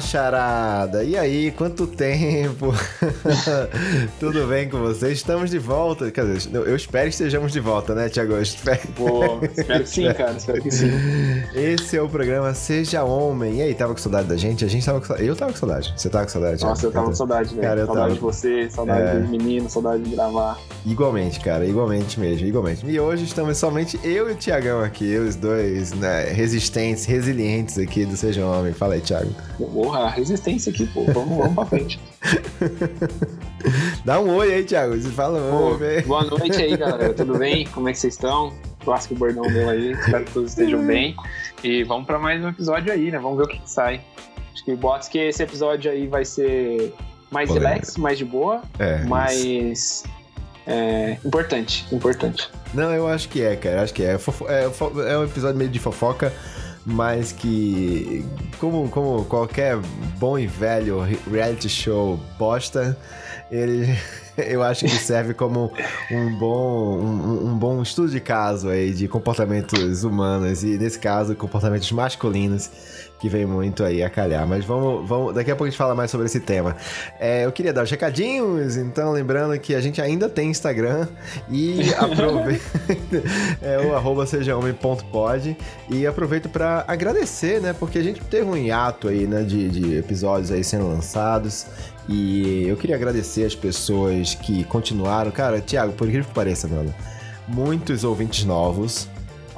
Charada! E aí, quanto tempo? Tudo bem com vocês? Estamos de volta. Quer dizer, eu espero que estejamos de volta, né, Tiago? Espero... Pô, espero que sim, cara. Espero que sim. Esse é o programa Seja Homem. E aí, tava com saudade da gente? A gente tava com saudade. Eu tava com saudade. Você tava com saudade? Nossa, eu tava com saudade, velho. Cara, saudade tava... de você, saudade é... dos meninos, saudade de gravar. Igualmente, cara. Igualmente mesmo, igualmente. E hoje estamos somente eu e o Tiagão aqui, os dois, né, resistentes, resilientes aqui do Seja Homem. Fala aí, Thiago. Porra, resistência aqui, pô. Vamos, vamos pra frente. Dá um oi aí, Thiago. Você fala oi. Boa noite aí, galera. Tudo bem? Como é que vocês estão? Clássico bordão meu aí. Espero que todos estejam bem. E vamos pra mais um episódio aí, né? Vamos ver o que, que sai. Acho que bots que esse episódio aí vai ser mais Polêmica. relax, mais de boa. É. Mais. É, importante, importante. Não, eu acho que é, cara. Acho que é. É, é um episódio meio de fofoca mas que, como, como qualquer bom e velho reality show bosta, ele eu acho que serve como um bom, um, um, bom estudo de caso aí de comportamentos humanos e, nesse caso, comportamentos masculinos que vem muito aí a calhar. Mas vamos, vamos daqui a pouco a gente fala mais sobre esse tema. É, eu queria dar os recadinhos, então lembrando que a gente ainda tem Instagram e aproveita é o arroba sejahomem.pod e aproveito para agradecer, né? Porque a gente teve um hiato aí, né, de, de episódios aí sendo lançados e eu queria agradecer as pessoas que continuaram. Cara, Thiago, por incrível que pareça, mano, muitos ouvintes novos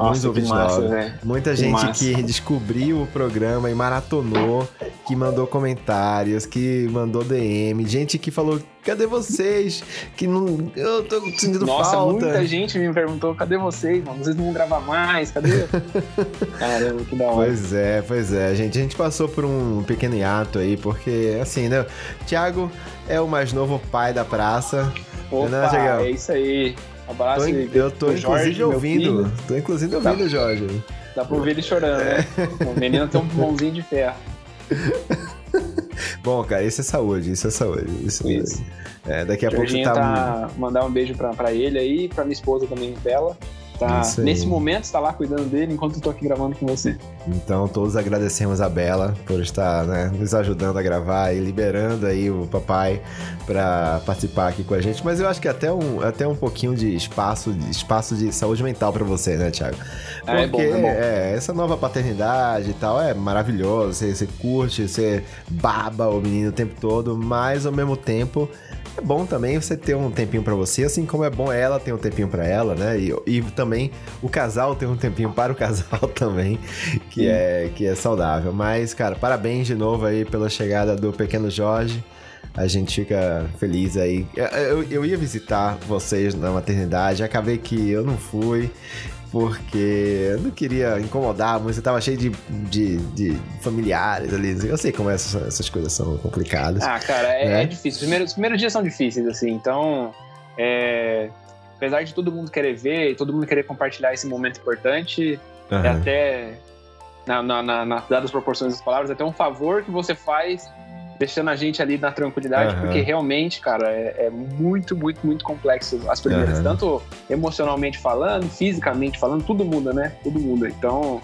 nossa, muitos massa, né? Muita que gente massa. que descobriu o programa e maratonou, que mandou comentários, que mandou DM, gente que falou, cadê vocês? Que não. Eu tô sentindo Nossa, falta. muita gente me perguntou, cadê vocês, mano? Vocês não vão gravar mais? Cadê? Caramba, que da hora. Pois é, pois é, gente. A gente passou por um pequeno hiato aí, porque, assim, né? Thiago é o mais novo pai da praça. Opa, né, é isso aí. Abraço. Tô, eu tô inclusive Jorge, ouvindo. Tô inclusive ouvindo, Jorge. Dá pra ouvir ele chorando, né? É. O menino tem um mãozinho de ferro. Bom, cara, isso é saúde, isso é saúde. Isso, isso. É, daqui a Jorginho pouco tá. tá mandar um beijo pra, pra ele aí, pra minha esposa também, Bela. Tá, nesse momento está lá cuidando dele enquanto eu tô aqui gravando com você. Então todos agradecemos a Bela por estar né, nos ajudando a gravar e liberando aí o papai para participar aqui com a gente. Mas eu acho que até um, até um pouquinho de espaço, de espaço de saúde mental para você, né, Thiago? Porque é, bom, é, bom. é, essa nova paternidade e tal é maravilhoso. Você, você curte, você baba o menino o tempo todo, mas ao mesmo tempo é bom também você ter um tempinho para você, assim como é bom ela ter um tempinho para ela, né? E, e, também o casal ter um tempinho para o casal também, que é, que é saudável. Mas, cara, parabéns de novo aí pela chegada do pequeno Jorge. A gente fica feliz aí. Eu, eu ia visitar vocês na maternidade, acabei que eu não fui porque eu não queria incomodar muito, você tava cheio de, de, de familiares ali. Eu sei como essas, essas coisas são complicadas. Ah, cara, é, né? é difícil. Os primeiros, os primeiros dias são difíceis, assim, então. É, apesar de todo mundo querer ver, todo mundo querer compartilhar esse momento importante, uhum. é até. Na, na, na, na, dadas proporções das palavras, é até um favor que você faz deixando a gente ali na tranquilidade, uhum. porque realmente, cara, é, é, muito, muito, muito complexo as primeiras. Uhum. Tanto emocionalmente falando, fisicamente falando, tudo muda, né? Tudo muda. Então.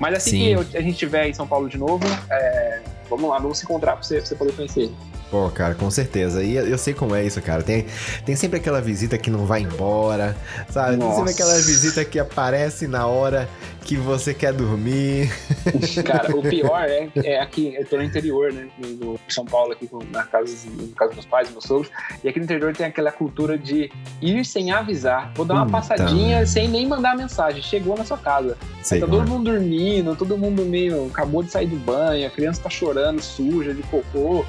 Mas assim Sim. que eu, a gente estiver em São Paulo de novo, é, vamos lá, vamos se encontrar pra você, pra você poder conhecer Pô, cara, com certeza. E eu sei como é isso, cara. Tem, tem sempre aquela visita que não vai embora, sabe? Nossa. Tem sempre aquela visita que aparece na hora que você quer dormir. Cara, o pior é, é aqui, eu tô no interior, né? No São Paulo, aqui na casa, no casa dos meus pais, meus sogros. E aqui no interior tem aquela cultura de ir sem avisar. Vou dar uma passadinha sem nem mandar mensagem. Chegou na sua casa. Sei tá todo é. mundo dormindo, todo mundo meio. acabou de sair do banho, a criança tá chorando, suja, de cocô.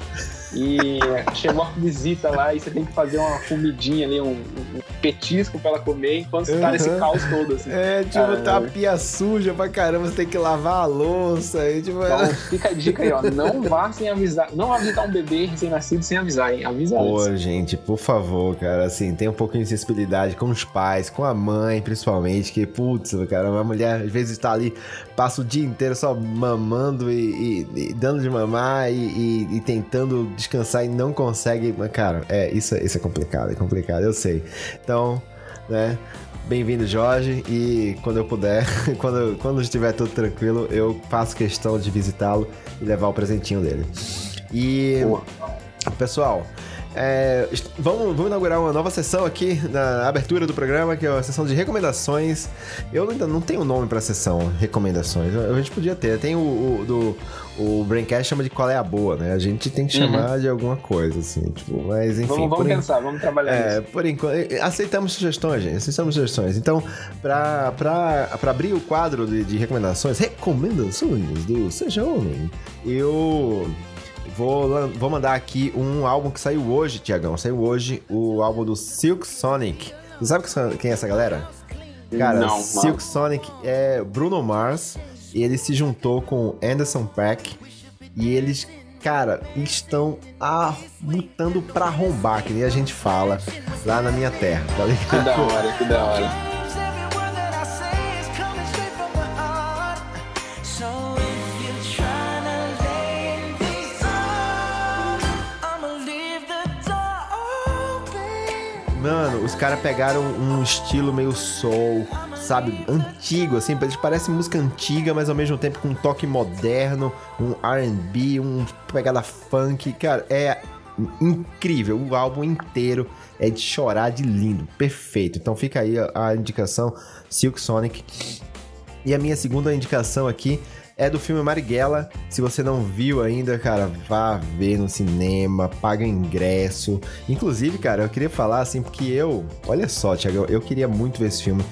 E chegou a visita lá e você tem que fazer uma comidinha ali, um, um petisco pra ela comer enquanto você uhum. tá nesse caos todo, assim. É, tipo, Caramba. tá a pia suja pra caramba, você tem que lavar a louça. E, tipo... Então, fica a dica aí, ó. Não vá sem avisar. Não vá visitar um bebê recém-nascido sem avisar, hein? Avisa Pô, antes. gente, por favor, cara, assim, tem um pouquinho de sensibilidade com os pais, com a mãe, principalmente, que, putz, cara, uma mulher às vezes tá ali, passa o dia inteiro só mamando e, e, e dando de mamar e, e tentando descansar e não consegue. Mas, cara, é, isso, isso é complicado, é complicado, eu sei. Então, né? Bem-vindo, Jorge. E quando eu puder, quando, quando estiver tudo tranquilo, eu faço questão de visitá-lo e levar o presentinho dele. E. Boa. Pessoal, é, vamos, vamos, inaugurar uma nova sessão aqui na abertura do programa, que é a sessão de recomendações. Eu ainda não tenho nome pra sessão recomendações. A gente podia ter. Tem o, o do o Braincast chama de qual é a boa, né? A gente tem que uhum. chamar uhum. de alguma coisa, assim, tipo, mas enfim. Vamos, vamos pensar, vamos trabalhar é, nisso. Por enquanto, aceitamos sugestões, gente, aceitamos sugestões. Então, pra, pra, pra abrir o quadro de, de recomendações, recomendações do Seja Homem, eu Vou, vou mandar aqui um álbum que saiu hoje, Tiagão. Saiu hoje o álbum do Silk Sonic. Você sabe quem é essa galera? Cara, não, Silk. Sonic é Bruno Mars. E ele se juntou com Anderson Paak. E eles, cara, estão lutando pra arrombar, que nem a gente fala lá na minha terra, tá ligado? Que da hora, que da hora. Mano, os caras pegaram um estilo meio soul, sabe? Antigo, assim. Eles parecem música antiga, mas ao mesmo tempo com um toque moderno, um RB, um pegada funk. Cara, é incrível. O álbum inteiro é de chorar de lindo. Perfeito. Então fica aí a, a indicação Silk Sonic. E a minha segunda indicação aqui é do filme Marighella. Se você não viu ainda, cara, vá ver no cinema, paga ingresso. Inclusive, cara, eu queria falar assim, porque eu, olha só, Thiago, eu, eu queria muito ver esse filme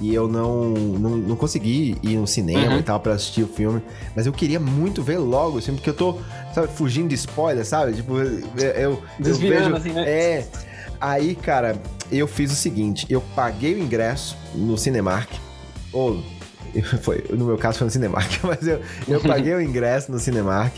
e eu não, não, não consegui ir no cinema uhum. e tal pra assistir o filme, mas eu queria muito ver logo, assim, porque eu tô, sabe, fugindo de spoiler, sabe? Tipo, eu, eu vejo. Assim, né? É. Aí, cara, eu fiz o seguinte: eu paguei o ingresso no Cinemark, ou Foi, no meu caso foi no Cinemark, mas eu, eu paguei o ingresso no Cinemark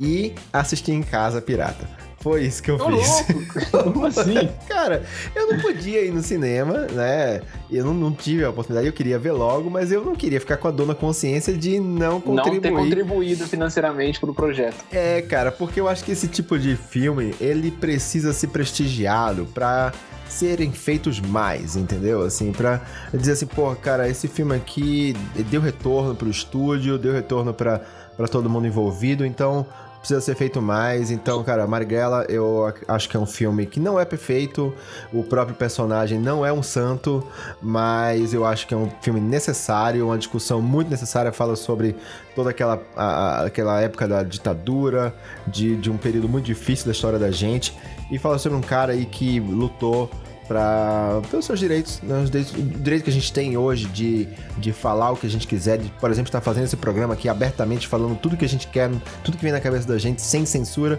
e assisti em casa pirata. Foi isso que eu Tô fiz. Louco. Como assim? Cara, eu não podia ir no cinema, né? Eu não, não, tive a oportunidade, eu queria ver logo, mas eu não queria ficar com a dor na consciência de não contribuir. Não ter contribuído financeiramente pro projeto. É, cara, porque eu acho que esse tipo de filme, ele precisa ser prestigiado pra serem feitos mais, entendeu? Assim, pra dizer assim, pô, cara, esse filme aqui deu retorno pro estúdio, deu retorno para todo mundo envolvido, então precisa ser feito mais. Então, cara, Marighella, eu acho que é um filme que não é perfeito, o próprio personagem não é um santo, mas eu acho que é um filme necessário, uma discussão muito necessária, fala sobre toda aquela, a, aquela época da ditadura, de, de um período muito difícil da história da gente, e fala sobre um cara aí que lutou para pelos seus direitos, né? Os direitos, o direito que a gente tem hoje de, de falar o que a gente quiser, de, por exemplo, estar tá fazendo esse programa aqui abertamente, falando tudo que a gente quer, tudo que vem na cabeça da gente, sem censura,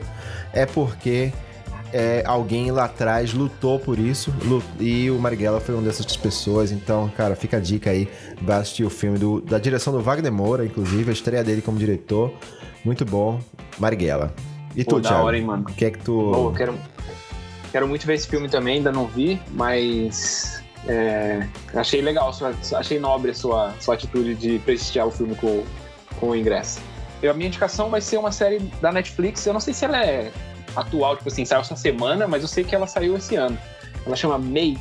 é porque é, alguém lá atrás lutou por isso lut e o Marighella foi uma dessas pessoas. Então, cara, fica a dica aí, vai assistir o filme do, da direção do Wagner Moura, inclusive, a estreia dele como diretor. Muito bom, Marighella. E Pô, tu, Thiago? Hora, hein, mano? O que é que tu. Pô, eu quero Quero muito ver esse filme também, ainda não vi, mas é, achei legal, achei nobre a sua, sua atitude de prestigiar o filme com, com o ingresso. Eu, a minha indicação vai ser uma série da Netflix, eu não sei se ela é atual, tipo assim, saiu essa semana, mas eu sei que ela saiu esse ano. Ela chama May,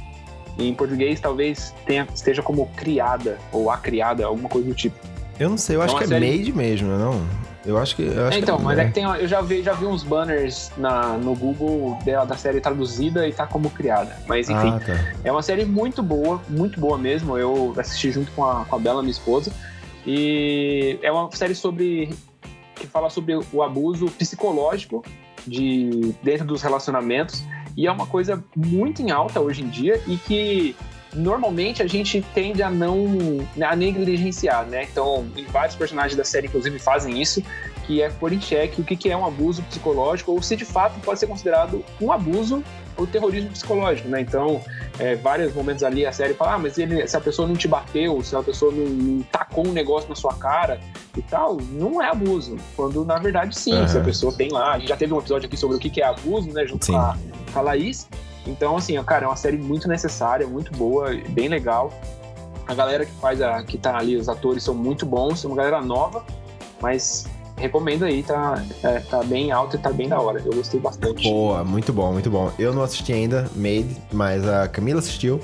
e em português talvez tenha, esteja como criada, ou a criada, alguma coisa do tipo. Eu não sei, eu acho então, que é série... Made mesmo, não? Eu acho que. Eu acho então, que mas é que tem. Eu já vi, já vi uns banners na, no Google dela, da série traduzida e tá como criada. Mas enfim, ah, tá. é uma série muito boa, muito boa mesmo. Eu assisti junto com a, com a Bela, minha esposa. E é uma série sobre. que fala sobre o abuso psicológico de dentro dos relacionamentos. E é uma coisa muito em alta hoje em dia e que normalmente a gente tende a não a negligenciar, né? Então, vários personagens da série, inclusive, fazem isso, que é pôr em xeque o que é um abuso psicológico ou se de fato pode ser considerado um abuso ou terrorismo psicológico, né? Então, é, vários momentos ali a série fala, ah, mas ele, se a pessoa não te bateu, se a pessoa não, não tacou um negócio na sua cara e tal, não é abuso. Quando na verdade sim, uhum. se a pessoa tem lá. A gente já teve um episódio aqui sobre o que é abuso, né? Junto com a, com a Laís. Então, assim, cara, é uma série muito necessária, muito boa, bem legal. A galera que faz a, que tá ali, os atores são muito bons, é uma galera nova, mas recomendo aí, tá, é, tá bem alto e tá bem da hora. Eu gostei bastante. Boa, muito bom, muito bom. Eu não assisti ainda, Made, mas a Camila assistiu.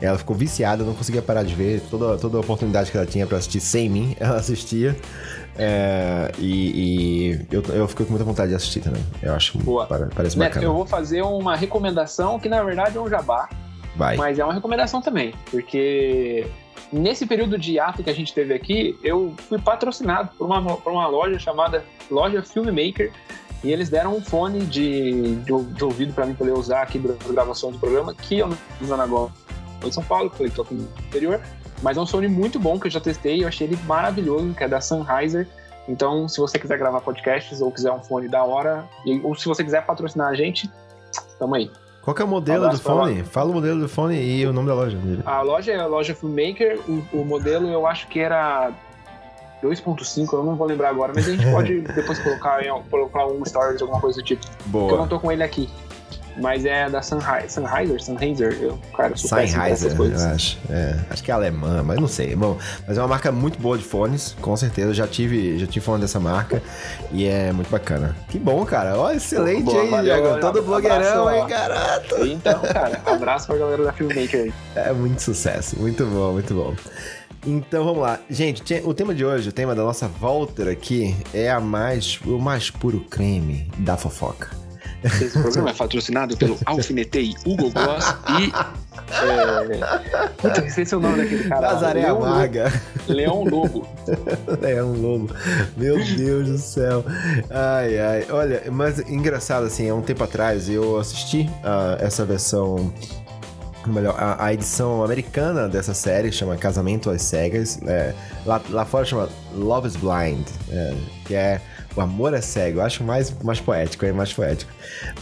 Ela ficou viciada, não conseguia parar de ver. Toda, toda a oportunidade que ela tinha para assistir sem mim, ela assistia. É, e, e eu, eu fico com muita vontade de assistir também. Eu acho Boa. parece Neto, bacana. Eu vou fazer uma recomendação que na verdade é um jabá. Vai. Mas é uma recomendação também, porque nesse período de ato que a gente teve aqui, eu fui patrocinado por uma, por uma loja chamada Loja Filmmaker. E eles deram um fone de, de, de ouvido para mim poder usar aqui durante a gravação do programa, que eu não estou usando agora em São Paulo, eu estou aqui no interior. Mas é um fone muito bom que eu já testei e eu achei ele maravilhoso, que é da Sennheiser. Então, se você quiser gravar podcasts ou quiser um fone da hora, ou se você quiser patrocinar a gente, tamo aí. Qual que é o modelo do fone? Fala o modelo do fone e o nome da loja. A loja é a loja Filmmaker. O, o modelo eu acho que era 2.5, eu não vou lembrar agora, mas a gente pode depois colocar, colocar um stories, alguma coisa do tipo. Boa. Porque eu não tô com ele aqui. Mas é da Sennheiser, Sennheiser, Sennheiser, eu, cara, sou Sennheiser, eu acho. É, acho que é alemã, mas não sei. Bom, mas é uma marca muito boa de fones, com certeza. Eu já tive, já tive fone dessa marca e é muito bacana. Que bom, cara. Ó, excelente boa, aí, valeu, Diego. Todo blogueirão aí, carato. Então, cara, abraço pra galera da Filmmaker aí. É muito sucesso, muito bom, muito bom. Então vamos lá. Gente, o tema de hoje, o tema da nossa volta aqui é a mais, o mais puro creme da fofoca. Esse programa é patrocinado pelo Alfinetei Hugo Boss e. É... Puta, esqueci o nome daquele cara. Nazaré Amarga. Leão Lobo. Leão Lobo. Meu Deus do céu. Ai, ai. Olha, mas engraçado assim, há um tempo atrás eu assisti uh, essa versão melhor, a, a, edição americana dessa série chama Casamento às Cegas. É, lá, lá fora chama Love is Blind, é, que é o amor é cego. Eu acho mais, mais poético, é mais poético.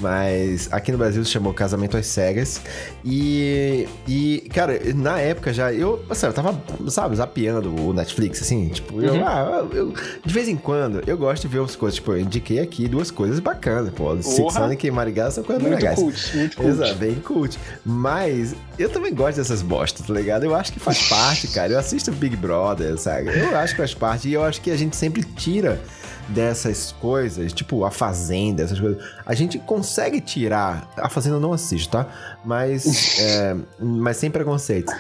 Mas aqui no Brasil se chamou Casamento às Cegas. E, e cara, na época já, eu, assim, eu tava, sabe, zapeando o Netflix, assim, tipo, uhum. eu, ah, eu, de vez em quando, eu gosto de ver umas coisas, tipo, eu indiquei aqui duas coisas bacanas, pô. Six Sonic e Marigá são coisas muito legais. Cult, muito cult. Exato, bem cult. Mas eu também gosto dessas bostas, tá ligado? Eu acho que faz parte, cara. Eu assisto Big Brother, sabe? Eu acho que faz parte e eu acho que a gente sempre tira dessas coisas, tipo a Fazenda, essas coisas, a gente consegue tirar. A Fazenda eu não assisto, tá? Mas, é, mas sem preconceitos.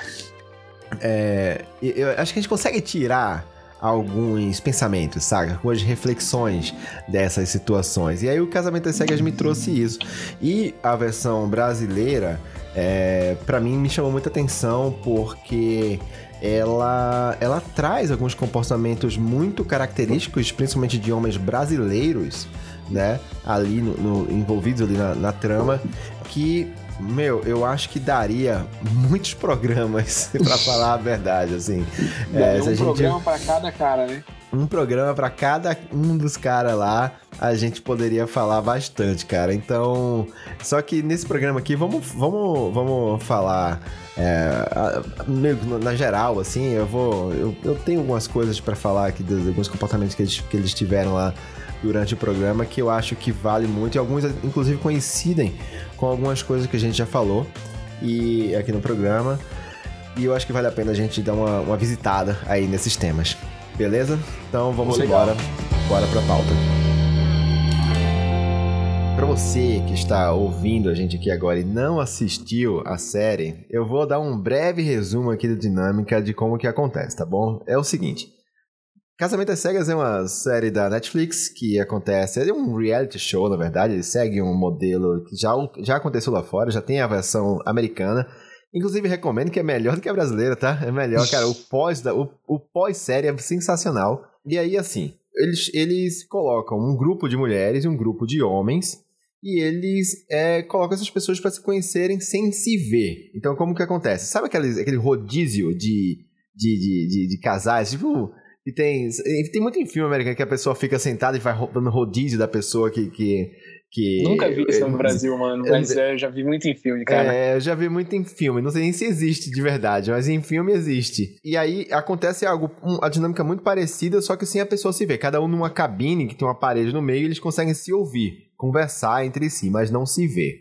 É, eu acho que a gente consegue tirar alguns pensamentos, saca? Algumas reflexões dessas situações. E aí o Casamento das Cegas me trouxe isso. E a versão brasileira, é, para mim, me chamou muita atenção porque ela, ela traz alguns comportamentos muito característicos, principalmente de homens brasileiros, né? Ali no, no envolvidos ali na, na trama, que meu, eu acho que daria muitos programas, para falar a verdade, assim. É, um programa gente... para cada cara, né? Um programa para cada um dos caras lá, a gente poderia falar bastante, cara. Então, só que nesse programa aqui, vamos, vamos, vamos falar é, na geral, assim, eu vou. Eu, eu tenho algumas coisas para falar aqui, de, alguns comportamentos que eles, que eles tiveram lá durante o programa que eu acho que vale muito e alguns, inclusive, coincidem com algumas coisas que a gente já falou e aqui no programa. E eu acho que vale a pena a gente dar uma, uma visitada aí nesses temas. Beleza? Então vamos embora. Bora pra pauta. Para você que está ouvindo a gente aqui agora e não assistiu a série, eu vou dar um breve resumo aqui da dinâmica de como que acontece, tá bom? É o seguinte. Casamento às Cegas é uma série da Netflix que acontece, é um reality show, na verdade, ele segue um modelo que já, já aconteceu lá fora, já tem a versão americana. Inclusive, recomendo que é melhor do que a brasileira, tá? É melhor, cara. O pós-série o, o pós é sensacional. E aí, assim, eles, eles colocam um grupo de mulheres e um grupo de homens e eles é, colocam essas pessoas para se conhecerem sem se ver. Então, como que acontece? Sabe aquele, aquele rodízio de, de, de, de, de casais? Tipo, e tem, tem muito em filme americano que a pessoa fica sentada e vai dando rodízio da pessoa que, que, que... Nunca vi isso no Brasil, mano, mas é, já vi muito em filme, cara. É, eu já vi muito em filme. Não sei nem se existe de verdade, mas em filme existe. E aí acontece algo, a dinâmica muito parecida, só que sem a pessoa se ver. Cada um numa cabine que tem uma parede no meio e eles conseguem se ouvir conversar entre si, mas não se vê.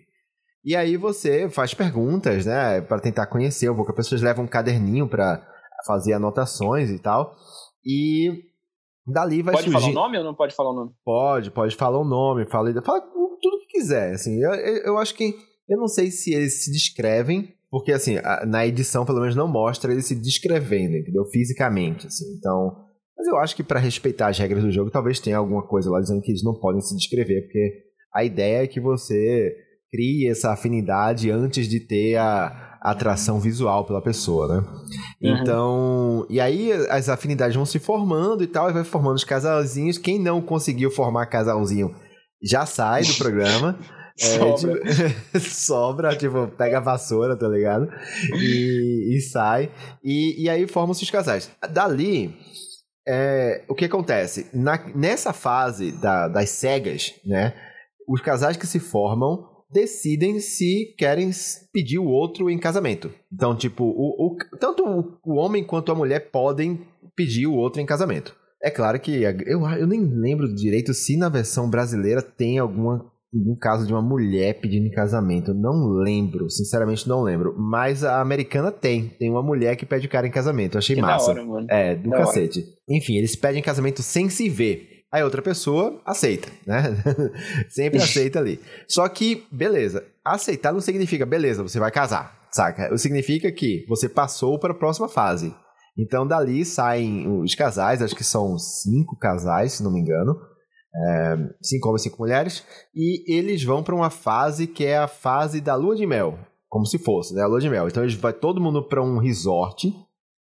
E aí você faz perguntas, né, para tentar conhecer um pouco. As pessoas levam um caderninho para fazer anotações e tal. E Dali vai pode surgir... falar o nome ou não pode falar o nome? Pode, pode falar o nome, fala, fala tudo que quiser, assim. Eu, eu, eu acho que... Eu não sei se eles se descrevem, porque, assim, na edição, pelo menos, não mostra eles se descrevendo, entendeu? Fisicamente, assim. Então... Mas eu acho que para respeitar as regras do jogo, talvez tenha alguma coisa lá dizendo que eles não podem se descrever, porque a ideia é que você crie essa afinidade antes de ter a atração visual pela pessoa, né? Uhum. Então, e aí as afinidades vão se formando e tal, e vai formando os casalzinhos. Quem não conseguiu formar casalzinho já sai do programa. É, sobra. Tipo, sobra, tipo, pega a vassoura, tá ligado? E, e sai. E, e aí formam-se os casais. Dali, é, o que acontece? Na, nessa fase da, das cegas, né? Os casais que se formam decidem se querem pedir o outro em casamento. Então, tipo, o, o, tanto o homem quanto a mulher podem pedir o outro em casamento. É claro que eu, eu nem lembro direito se na versão brasileira tem alguma um caso de uma mulher pedindo em casamento. Não lembro, sinceramente não lembro. Mas a americana tem. Tem uma mulher que pede o cara em casamento. Achei que massa. Hora. É, do da cacete. Hora. Enfim, eles pedem casamento sem se ver. Aí outra pessoa aceita, né? Sempre aceita ali. Só que, beleza, aceitar não significa, beleza, você vai casar, saca? Significa que você passou para a próxima fase. Então, dali saem os casais, acho que são cinco casais, se não me engano. É, cinco homens e cinco mulheres. E eles vão para uma fase que é a fase da lua de mel. Como se fosse, né? A lua de mel. Então, eles vai todo mundo para um resort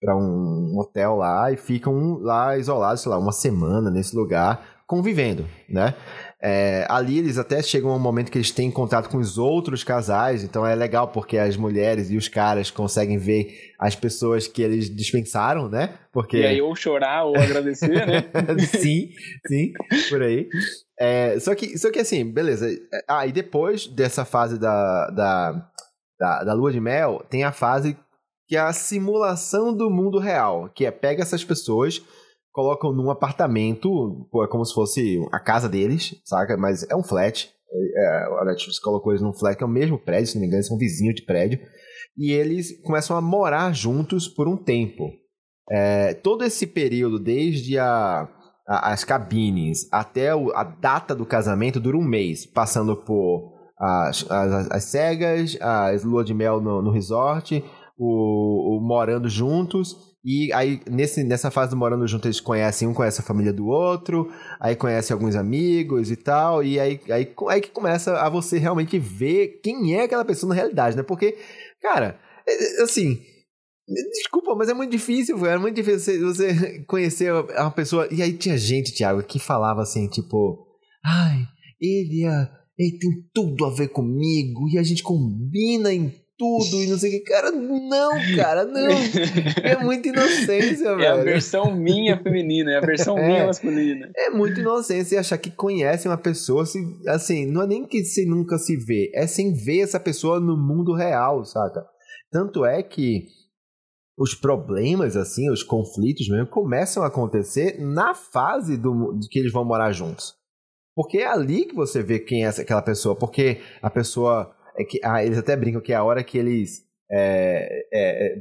para um hotel lá e ficam lá isolados, sei lá, uma semana nesse lugar, convivendo, né? É, ali eles até chegam a um momento que eles têm contato com os outros casais, então é legal porque as mulheres e os caras conseguem ver as pessoas que eles dispensaram, né? Porque... E aí ou chorar ou agradecer, né? sim, sim, por aí. É, só, que, só que assim, beleza. Ah, e depois dessa fase da, da, da, da lua de mel, tem a fase que é a simulação do mundo real, que é pega essas pessoas, colocam num apartamento, é como se fosse a casa deles, saca? Mas é um flat. É, a Netflix colocou eles num flat, que é o mesmo prédio, se não me engano, são vizinhos de prédio. E eles começam a morar juntos por um tempo. É, todo esse período, desde a, a, as cabines até o, a data do casamento, dura um mês, passando por as, as, as cegas, as lua de mel no, no resort, o, o, morando juntos. E aí, nesse, nessa fase do morando juntos, eles conhecem, um conhece a família do outro, aí conhece alguns amigos e tal. E aí, aí, aí que começa a você realmente ver quem é aquela pessoa na realidade, né? Porque, cara, é, é, assim. Desculpa, mas é muito difícil, é muito difícil você, conhecer uma pessoa. E aí tinha gente, Thiago, que falava assim, tipo, ai, ele, é, ele tem tudo a ver comigo, e a gente combina em tudo e não sei o que. Cara, não, cara, não. É muita inocência, velho. É a versão minha feminina, é a versão é, minha masculina. É muita inocência achar que conhece uma pessoa, se, assim, não é nem que você nunca se vê, é sem ver essa pessoa no mundo real, saca? Tanto é que os problemas, assim, os conflitos mesmo, começam a acontecer na fase do, de que eles vão morar juntos. Porque é ali que você vê quem é aquela pessoa. Porque a pessoa é que ah, eles até brincam que é a hora que eles é, é,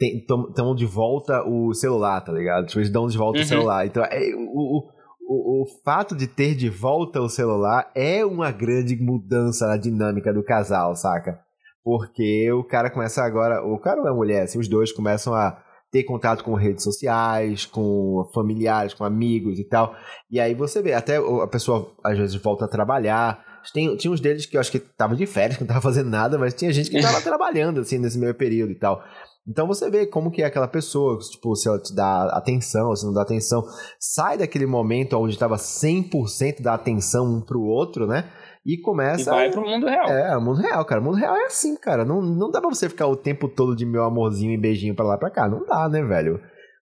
estão é, de volta o celular, tá ligado? Tipo, eles dão de volta uhum. o celular. Então, é, o, o, o fato de ter de volta o celular é uma grande mudança na dinâmica do casal, saca? Porque o cara começa agora, o cara ou a mulher, assim, os dois começam a ter contato com redes sociais, com familiares, com amigos e tal. E aí você vê, até a pessoa às vezes volta a trabalhar, tem, tinha uns deles que eu acho que estavam de férias, que não estavam fazendo nada, mas tinha gente que estava trabalhando, assim, nesse meio período e tal. Então você vê como que é aquela pessoa, tipo, se ela te dá atenção, ou se não dá atenção, sai daquele momento onde estava 100% da atenção um pro outro, né? E começa. E vai pro mundo real. É, o mundo real, cara. O mundo real é assim, cara. Não, não dá pra você ficar o tempo todo de meu amorzinho e beijinho pra lá pra cá. Não dá, né, velho?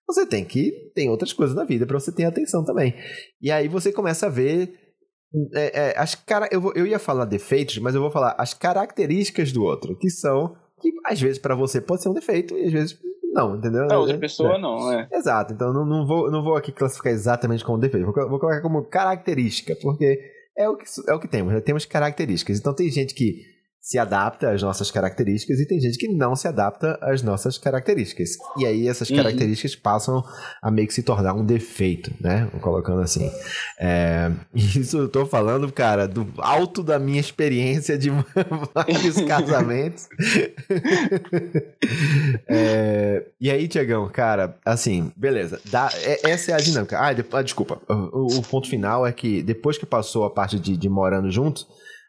Você tem que. Tem outras coisas na vida para você ter atenção também. E aí você começa a ver é, é, as cara, eu, vou, eu ia falar defeitos, mas eu vou falar as características do outro, que são que às vezes para você pode ser um defeito e às vezes não, entendeu? Pra outra pessoa é. não, é. Exato, então não, não, vou, não vou aqui classificar exatamente como defeito, vou, vou colocar como característica, porque é o que, é o que temos, né? temos características. Então tem gente que se adapta às nossas características e tem gente que não se adapta às nossas características. E aí essas uhum. características passam a meio que se tornar um defeito, né? Colocando assim. É, isso eu tô falando, cara, do alto da minha experiência de vários casamentos. é, e aí, Tiagão, cara, assim, beleza. Dá, é, essa é a dinâmica. Ah, de, ah desculpa. O, o, ponto final é que depois que passou a parte de, de morando juntos,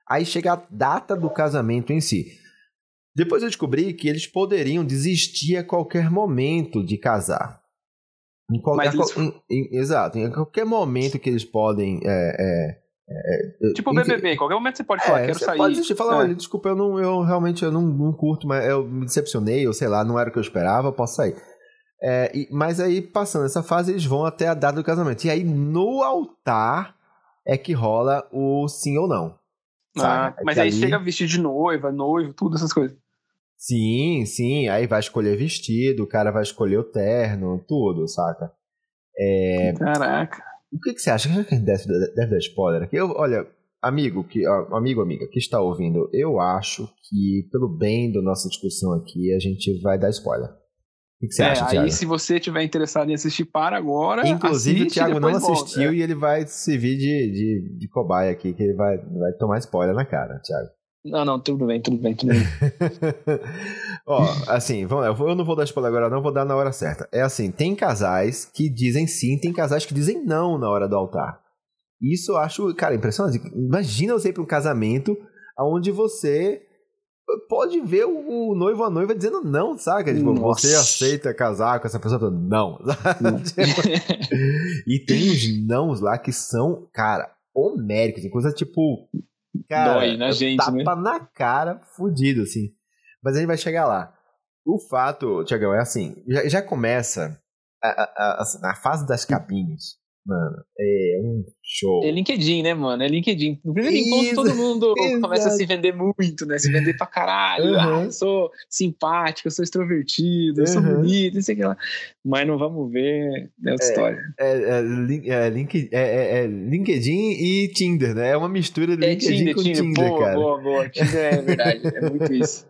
Aí chega a data do casamento em si. Depois eu descobri que eles poderiam desistir a qualquer momento de casar. Em qualquer, eles... em, em, exato, em qualquer momento que eles podem. É, é, é, tipo enfim, BBB, em qualquer momento você pode falar, é, quero sair. Pode desistir, falar, é. olha, desculpa, eu, não, eu realmente eu não, não, curto, mas eu me decepcionei, ou sei lá, não era o que eu esperava, eu posso sair. É, e, mas aí, passando essa fase, eles vão até a data do casamento. E aí, no altar, é que rola o sim ou não. Ah, é mas aí ali... chega vestido de noiva, noivo, tudo essas coisas. Sim, sim. Aí vai escolher vestido, o cara vai escolher o terno, tudo, saca? É... Caraca. O que, que você acha? que a gente deve, deve dar spoiler aqui? Eu, olha, amigo, que, amigo, amiga, que está ouvindo, eu acho que, pelo bem da nossa discussão aqui, a gente vai dar spoiler. O que, você é, acha, Thiago? Aí, se você tiver interessado em assistir, para agora. Inclusive, o Thiago não assistiu volta. e ele vai servir de, de, de cobaia aqui, que ele vai, vai tomar spoiler na cara, Thiago. Não, não, tudo bem, tudo bem, tudo bem. Ó, assim, eu não vou dar spoiler agora, não vou dar na hora certa. É assim, tem casais que dizem sim, tem casais que dizem não na hora do altar. Isso eu acho, cara, impressionante. Imagina você ir para um casamento onde você pode ver o, noivo a noiva dizendo não, saca? Tipo, você aceita casar com essa pessoa? Não. e tem uns nãos lá que são, cara, homéricos, coisa tipo. Cara, Dói na gente, tapa né? na cara, fudido, assim. Mas a gente vai chegar lá. O fato, Tiagão, é assim, já, já começa a, a, a, a, fase das cabines. Mano, é um show. É LinkedIn, né, mano? É LinkedIn. No primeiro Isso, encontro, todo mundo começa a se vender muito, né? Se vender pra caralho. Uhum. Ah, eu sou simpático, eu sou extrovertido, eu uhum. sou bonito, não sei o que lá. Mas não vamos ver é outra é, história. É, é, é, link, é, é, é, LinkedIn e Tinder, né? É uma mistura de LinkedIn Tinder, com Tinder, Tinder boa, cara. Boa, boa, Tinder é verdade. É muito isso.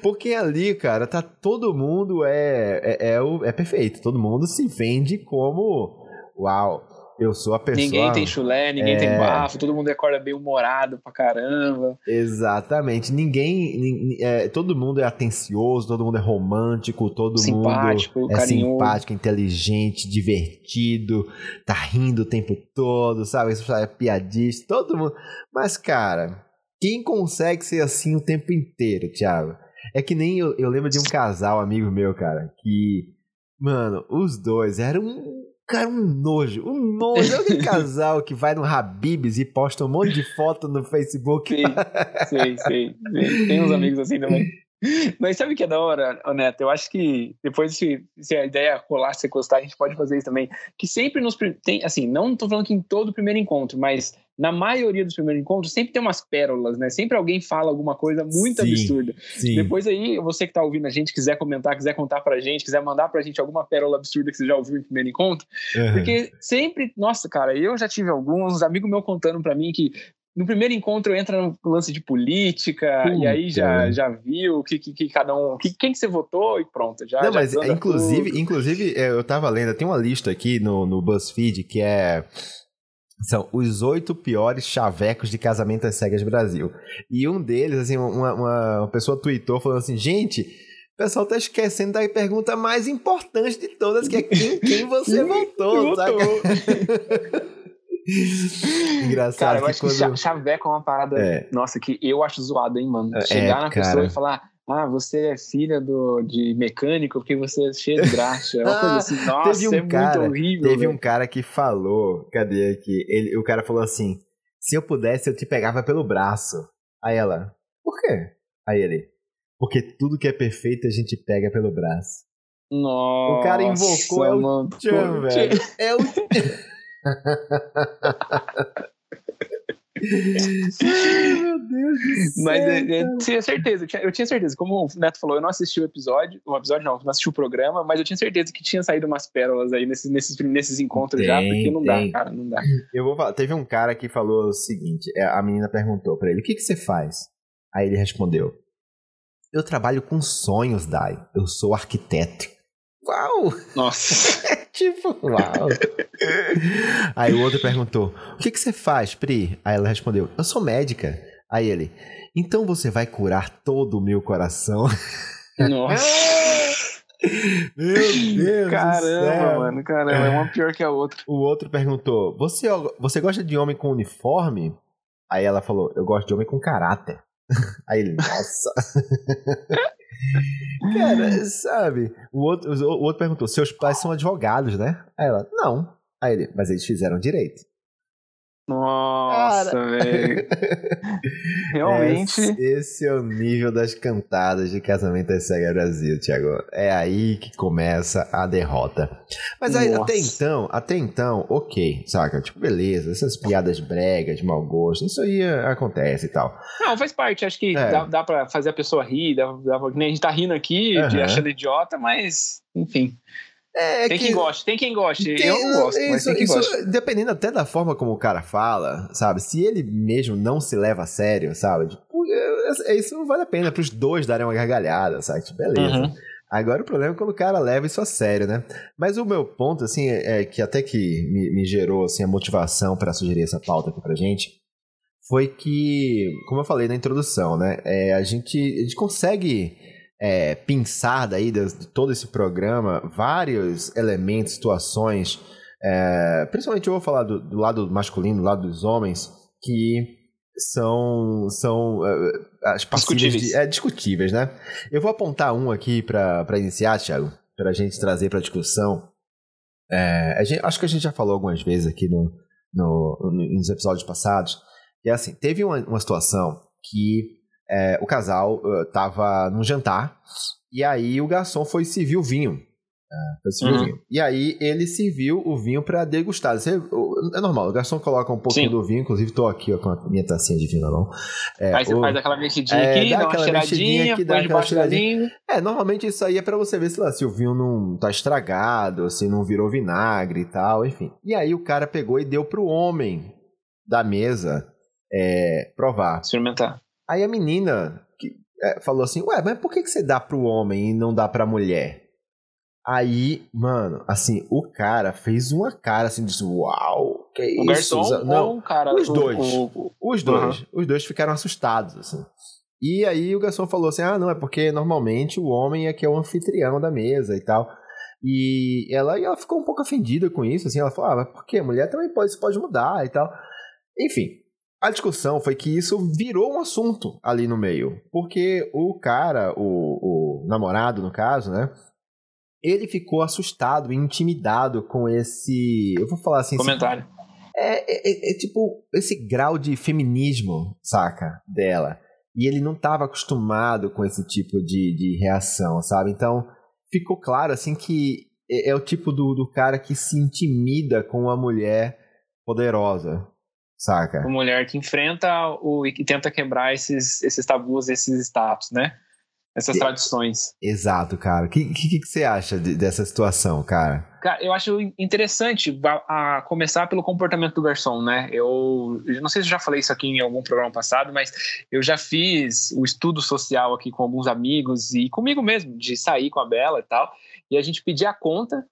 Porque ali, cara, tá todo mundo é, é, é, é perfeito. Todo mundo se vende como uau, eu sou a pessoa. Ninguém tem chulé, ninguém é... tem bafo, todo mundo acorda bem humorado pra caramba. Exatamente. Ninguém. É, todo mundo é atencioso, todo mundo é romântico, todo simpático, mundo é carinhoso. simpático, inteligente, divertido, tá rindo o tempo todo, sabe? Isso é piadista, todo mundo. Mas, cara, quem consegue ser assim o tempo inteiro, Thiago? É que nem eu, eu lembro de um casal, amigo meu, cara, que. Mano, os dois eram Cara, um nojo. Um nojo. É aquele casal que vai no Habibs e posta um monte de foto no Facebook. Sim, sei, sei. Tem uns amigos assim também. Mas sabe o que é da hora, Neto? Eu acho que depois, se, se a ideia rolar, se gostar, a gente pode fazer isso também. Que sempre nos. Tem, assim, não estou falando que em todo primeiro encontro, mas na maioria dos primeiros encontros sempre tem umas pérolas, né? Sempre alguém fala alguma coisa muito sim, absurda. Sim. Depois aí, você que está ouvindo a gente, quiser comentar, quiser contar pra gente, quiser mandar pra gente alguma pérola absurda que você já ouviu em primeiro encontro. Uhum. Porque sempre, nossa, cara, eu já tive alguns, amigos meus contando pra mim que no primeiro encontro entra no lance de política Puta. e aí já, já viu que, que, que cada um que, quem que você votou e pronto já não já mas inclusive tudo. inclusive é, eu tava lendo tem uma lista aqui no, no BuzzFeed que é são os oito piores chavecos de casamento às cegas Brasil. E um deles, assim, uma, uma pessoa tweetou falando assim, gente, o pessoal tá esquecendo da pergunta mais importante de todas, que é quem, quem você votou, sabe? Engraçado. Cara, eu acho que, quando... que chaveco é uma parada, é. nossa, que eu acho zoado, hein, mano. É, Chegar é, na cara. pessoa e falar, ah, você é filha do, de mecânico porque você é cheio de graxa. É uma coisa assim, nossa, um é cara, muito horrível. Teve um cara que falou, cadê aqui? Ele, o cara falou assim: se eu pudesse, eu te pegava pelo braço. Aí ela, por quê? Aí ele, porque tudo que é perfeito a gente pega pelo braço. Nossa, o cara invocou é o Tchan, velho. É o meu Deus do céu. Mas eu, eu tinha certeza, eu tinha, eu tinha, certeza. Como o Neto falou, eu não assisti o episódio, o episódio não, não assisti o programa, mas eu tinha certeza que tinha saído umas pérolas aí nesses, nesses, nesses encontros tem, já, porque não tem. dá, cara, não dá. Eu vou falar, teve um cara que falou o seguinte: é, a menina perguntou pra ele: o que, que você faz? Aí ele respondeu: Eu trabalho com sonhos, Dai. Eu sou arquiteto. Uau! Nossa! tipo, uau! Aí o outro perguntou: O que, que você faz, Pri? Aí ela respondeu: Eu sou médica. Aí ele: Então você vai curar todo o meu coração. Nossa! Meu Deus Caramba, mano, caramba, é uma pior que a outra. O outro perguntou: você, você gosta de homem com uniforme? Aí ela falou: Eu gosto de homem com caráter. Aí ele, nossa. Cara, sabe? O outro, o outro perguntou: Seus pais são advogados, né? Aí ela: Não. Aí ele: Mas eles fizeram direito. Nossa, velho. Realmente. Esse, esse, é o nível das cantadas de Casamento Cega Brasil, Thiago. É aí que começa a derrota. Mas aí, até então, até então, ok, saca? Tipo, beleza, essas piadas bregas, de mau gosto, isso aí acontece e tal. Não, faz parte. Acho que é. dá, dá pra fazer a pessoa rir, dá, dá, a gente tá rindo aqui, uhum. achando idiota, mas, enfim. É, tem que, quem goste, tem quem goste. Tem, eu não gosto, isso, mas tem quem isso, goste. Dependendo até da forma como o cara fala, sabe? Se ele mesmo não se leva a sério, sabe? Tipo, é, é, isso não vale a pena pros dois darem uma gargalhada, sabe? Tipo, beleza. Uhum. Agora o problema é quando o cara leva isso a sério, né? Mas o meu ponto, assim, é, é que até que me, me gerou assim, a motivação para sugerir essa pauta aqui pra gente, foi que, como eu falei na introdução, né? É, a, gente, a gente consegue é, pensar daí de, de, todo esse programa vários elementos, situações, é, principalmente eu vou falar do, do, lado masculino, do lado dos homens, que são são uh, as discutíveis. De, é, discutíveis, né? Eu vou apontar um aqui para iniciar, Thiago, para a gente trazer para discussão. É, gente, acho que a gente já falou algumas vezes aqui no, no, no nos episódios passados. Que é assim, teve uma, uma situação que é, o casal uh, tava num jantar e aí o garçom foi servir o vinho. É, foi servir uhum. o vinho. E aí ele serviu o vinho para degustar. Você, é normal, o garçom coloca um pouquinho Sim. do vinho, inclusive tô aqui ó, com a minha tacinha de vinho na mão. É, aí você o, faz aquela mexidinha é, aqui, dá, dá uma cheiradinha, aqui, dá aquela cheiradinha. É, normalmente isso aí é para você ver se, lá, se o vinho não tá estragado, se não virou vinagre e tal, enfim. E aí o cara pegou e deu pro homem da mesa é, provar. Experimentar. Aí a menina que, é, falou assim: Ué, mas por que, que você dá pro homem e não dá pra mulher? Aí, mano, assim, o cara fez uma cara assim, disse: Uau, que o isso? O garçom não, cara? Os dois. O, o, os dois. Uhum. Os dois ficaram assustados, assim. E aí o garçom falou assim: Ah, não, é porque normalmente o homem é que é o anfitrião da mesa e tal. E ela, e ela ficou um pouco ofendida com isso, assim, ela falou: Ah, mas por quê? A mulher também pode, isso pode mudar e tal. Enfim, a discussão foi que isso virou um assunto ali no meio. Porque o cara, o, o namorado, no caso, né? Ele ficou assustado e intimidado com esse. Eu vou falar assim. Comentário. É, é, é, é, tipo esse grau de feminismo, saca? Dela. E ele não estava acostumado com esse tipo de, de reação, sabe? Então ficou claro assim que é, é o tipo do, do cara que se intimida com uma mulher poderosa, saca? Uma mulher que enfrenta o, e que tenta quebrar esses, esses tabus, esses status, né? Essas tradições. Exato, cara. O que, que, que, você acha de, dessa situação, cara? Cara, eu acho interessante a, a, começar pelo comportamento do garçom, né? Eu, eu não sei se eu já falei isso aqui em algum programa passado, mas eu já fiz o estudo social aqui com alguns amigos e comigo mesmo, de sair com a Bela e tal. E a gente pedir a conta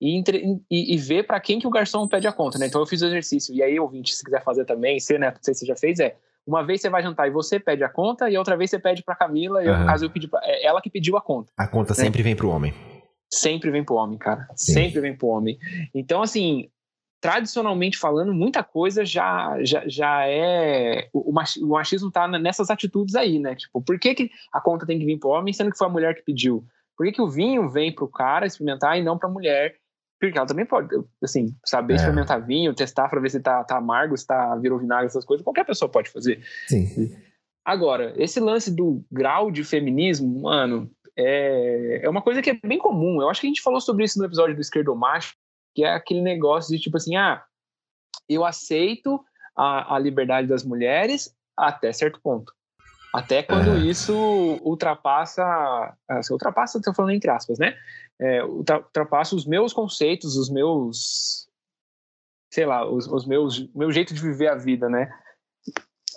e, entre, e, e ver para quem que o garçom pede a conta, né? Então eu fiz o exercício. E aí, ouvinte, se quiser fazer também, se, né, não sei se você já fez, é uma vez você vai jantar e você pede a conta, e outra vez você pede para Camila, e uhum. no caso eu pedi pra, é ela que pediu a conta. A conta né? sempre vem pro homem. Sempre vem pro homem, cara. Sim. Sempre vem pro homem. Então, assim, tradicionalmente falando, muita coisa já, já, já é. O, o machismo tá nessas atitudes aí, né? Tipo, por que, que a conta tem que vir pro homem, sendo que foi a mulher que pediu? Por que, que o vinho vem pro cara experimentar e não pra mulher? Porque ela também pode, assim, saber é. experimentar vinho, testar para ver se tá, tá amargo, se tá, virou vinagre, essas coisas, qualquer pessoa pode fazer. Sim. Agora, esse lance do grau de feminismo, mano, é, é uma coisa que é bem comum. Eu acho que a gente falou sobre isso no episódio do Esquerdo Macho, que é aquele negócio de tipo assim, ah, eu aceito a, a liberdade das mulheres até certo ponto. Até quando é. isso ultrapassa. Assim, ultrapassa, estou falando entre aspas, né? É, ultrapassa os meus conceitos, os meus. Sei lá, os, os meus. meu jeito de viver a vida, né?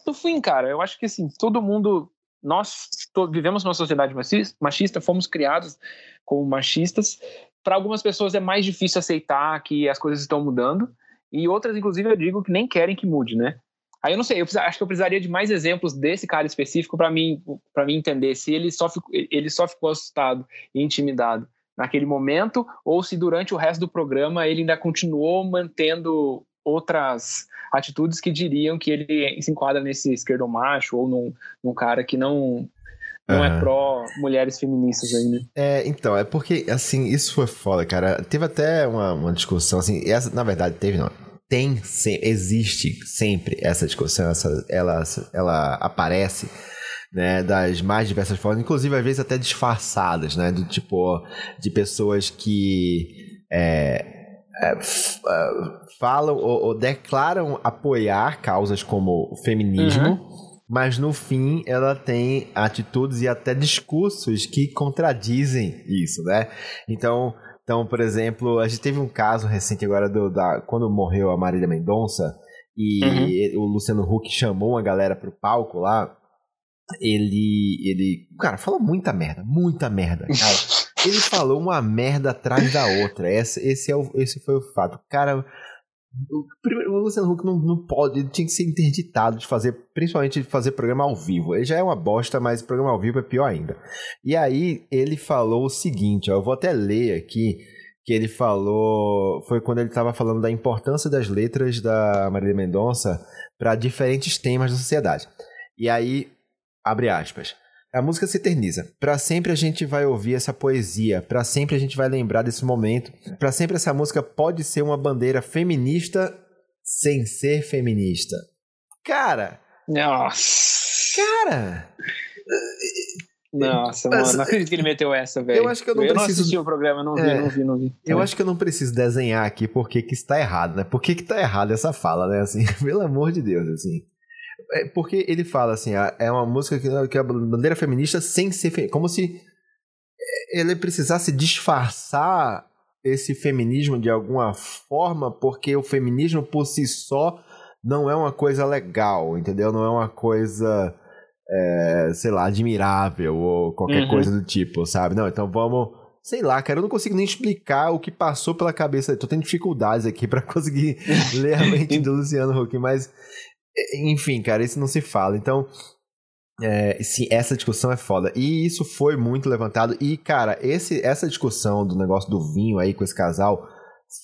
No fim, cara, eu acho que assim, todo mundo nós vivemos numa sociedade machista, fomos criados como machistas. Para algumas pessoas é mais difícil aceitar que as coisas estão mudando, e outras, inclusive, eu digo que nem querem que mude, né? Aí eu não sei, eu acho que eu precisaria de mais exemplos desse cara específico para mim, para mim entender se ele só, ficou, ele só ficou assustado e intimidado naquele momento ou se durante o resto do programa ele ainda continuou mantendo outras atitudes que diriam que ele se enquadra nesse esquerdo macho ou num, num cara que não não uhum. é pró mulheres feministas ainda. É, então, é porque, assim, isso foi foda, cara. Teve até uma, uma discussão, assim, essa, na verdade, teve não. Tem, se, existe sempre essa discussão, essa, ela, ela aparece, né, das mais diversas formas, inclusive às vezes até disfarçadas, né, do tipo, de pessoas que é, é, é, falam ou, ou, declaram apoiar causas como o feminismo, uhum. mas no fim ela tem atitudes e até discursos que contradizem isso, né? Então, então por exemplo, a gente teve um caso recente agora do, da, quando morreu a Marília Mendonça e uhum. o Luciano Huck chamou uma galera pro palco lá. Ele, ele, cara, falou muita merda, muita merda, cara. Ele falou uma merda atrás da outra. Esse, esse, é o, esse foi o fato. Cara, o, primeiro, o Luciano Huck não, não pode, ele tinha que ser interditado de fazer, principalmente de fazer programa ao vivo. Ele já é uma bosta, mas programa ao vivo é pior ainda. E aí ele falou o seguinte, ó, eu vou até ler aqui, que ele falou, foi quando ele estava falando da importância das letras da Marília Mendonça para diferentes temas da sociedade. E aí, abre aspas. A música se eterniza. Para sempre a gente vai ouvir essa poesia, para sempre a gente vai lembrar desse momento. Para sempre essa música pode ser uma bandeira feminista sem ser feminista. Cara, nossa. Cara, nossa, mano, não acredito que ele meteu essa, velho. Eu acho que eu não eu preciso. Não assisti o programa, não vi, é, não vi, não vi. Eu é. acho que eu não preciso desenhar aqui porque que está errado, né? Por que que tá errado essa fala, né? Assim, pelo amor de Deus, assim. É porque ele fala assim, é uma música que, que é a bandeira feminista sem ser fe... como se ele precisasse disfarçar esse feminismo de alguma forma, porque o feminismo por si só não é uma coisa legal, entendeu? Não é uma coisa, é, sei lá, admirável ou qualquer uhum. coisa do tipo, sabe? Não, então vamos sei lá, cara, eu não consigo nem explicar o que passou pela cabeça. Tô tendo dificuldades aqui para conseguir ler a mente do Luciano Huck, mas enfim, cara, isso não se fala. Então, é, sim, essa discussão é foda. E isso foi muito levantado. E, cara, esse, essa discussão do negócio do vinho aí com esse casal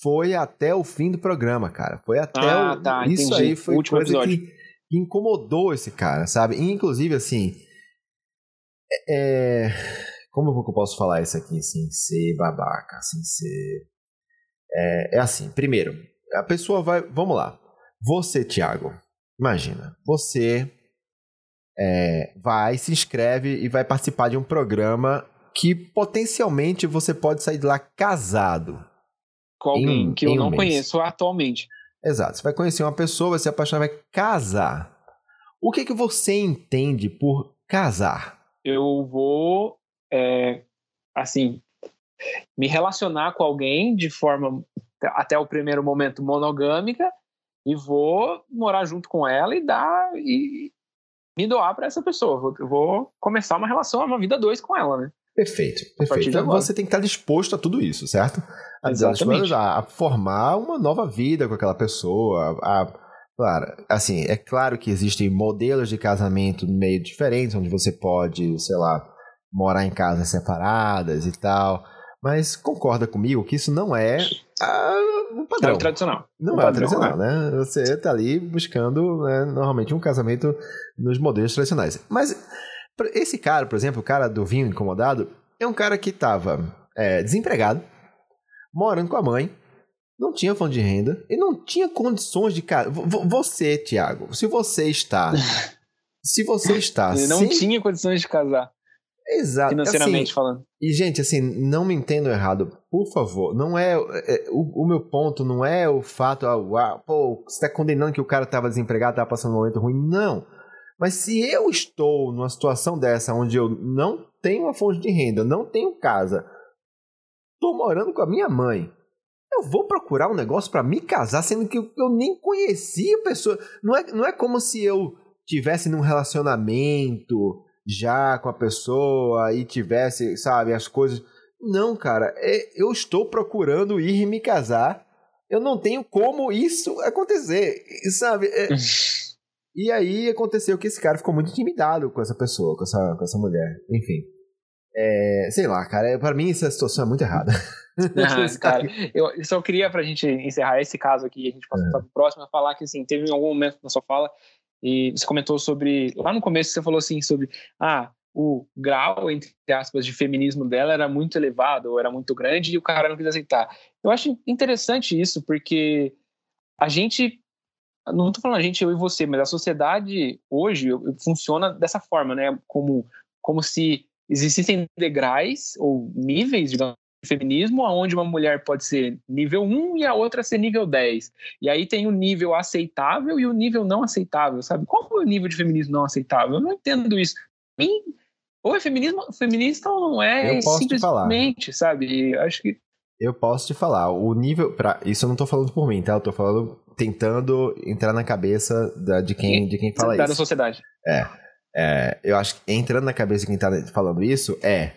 foi até o fim do programa, cara. Foi até ah, o. Tá, isso entendi. aí foi Último coisa episódio. que incomodou esse cara, sabe? E, inclusive, assim. É. Como eu posso falar isso aqui sem ser babaca, sem ser. É, é assim, primeiro, a pessoa vai. Vamos lá. Você, Thiago, Imagina, você é, vai, se inscreve e vai participar de um programa que potencialmente você pode sair de lá casado. Com alguém em, que eu não um conheço atualmente. Exato. Você vai conhecer uma pessoa, vai se apaixonar, vai casar. O que, que você entende por casar? Eu vou, é, assim, me relacionar com alguém de forma, até o primeiro momento, monogâmica e vou morar junto com ela e dar e me doar para essa pessoa. Eu vou começar uma relação, uma vida dois com ela, né? Perfeito, perfeito. Então você tem que estar disposto a tudo isso, certo? A, Exatamente. a, a formar uma nova vida com aquela pessoa, a, Claro, assim, é claro que existem modelos de casamento meio diferentes, onde você pode, sei lá, morar em casas separadas e tal. Mas concorda comigo que isso não é a, padrão. É o tradicional. Não o é o tradicional, né? Você tá ali buscando, né, normalmente, um casamento nos modelos tradicionais. Mas esse cara, por exemplo, o cara do vinho incomodado, é um cara que tava é, desempregado, morando com a mãe, não tinha fundo de renda e não tinha condições de casa. Você, Tiago, se você está. se você está. Ele não sem... tinha condições de casar. Exato. Financeiramente assim, falando. E, gente, assim, não me entendam errado, por favor. Não é. é o, o, meu ponto não é o fato, ah, ah, pô, você está condenando que o cara estava desempregado, estava passando um momento ruim. Não. Mas se eu estou numa situação dessa, onde eu não tenho uma fonte de renda, não tenho casa, estou morando com a minha mãe, eu vou procurar um negócio para me casar, sendo que eu, eu nem conhecia a pessoa. Não é, não é como se eu tivesse num relacionamento já com a pessoa e tivesse, sabe, as coisas. Não, cara, é, eu estou procurando ir me casar. Eu não tenho como isso acontecer, sabe? É, e aí aconteceu que esse cara ficou muito intimidado com essa pessoa, com essa, com essa mulher. Enfim. É, sei lá, cara, é, para mim essa situação é muito errada. Ah, cara, eu só queria pra gente encerrar esse caso aqui, a gente passar é. pro próximo, falar que assim, teve em algum momento na sua fala e você comentou sobre. Lá no começo você falou assim sobre. Ah, o grau, entre aspas, de feminismo dela era muito elevado, ou era muito grande, e o cara não quis aceitar. Eu acho interessante isso, porque a gente. Não estou falando a gente, eu e você, mas a sociedade hoje funciona dessa forma, né? Como, como se existissem degraus ou níveis, digamos, feminismo, onde uma mulher pode ser nível 1 e a outra ser nível 10. E aí tem o nível aceitável e o nível não aceitável, sabe? Qual é o nível de feminismo não aceitável? Eu não entendo isso. ou é feminismo, feminista ou não é, eu posso simplesmente, sabe? Eu acho que eu posso te falar, o nível para isso eu não tô falando por mim, tá? Eu tô falando tentando entrar na cabeça da, de quem de quem fala da isso. Da sociedade. É, é, eu acho que entrando na cabeça de quem tá falando isso é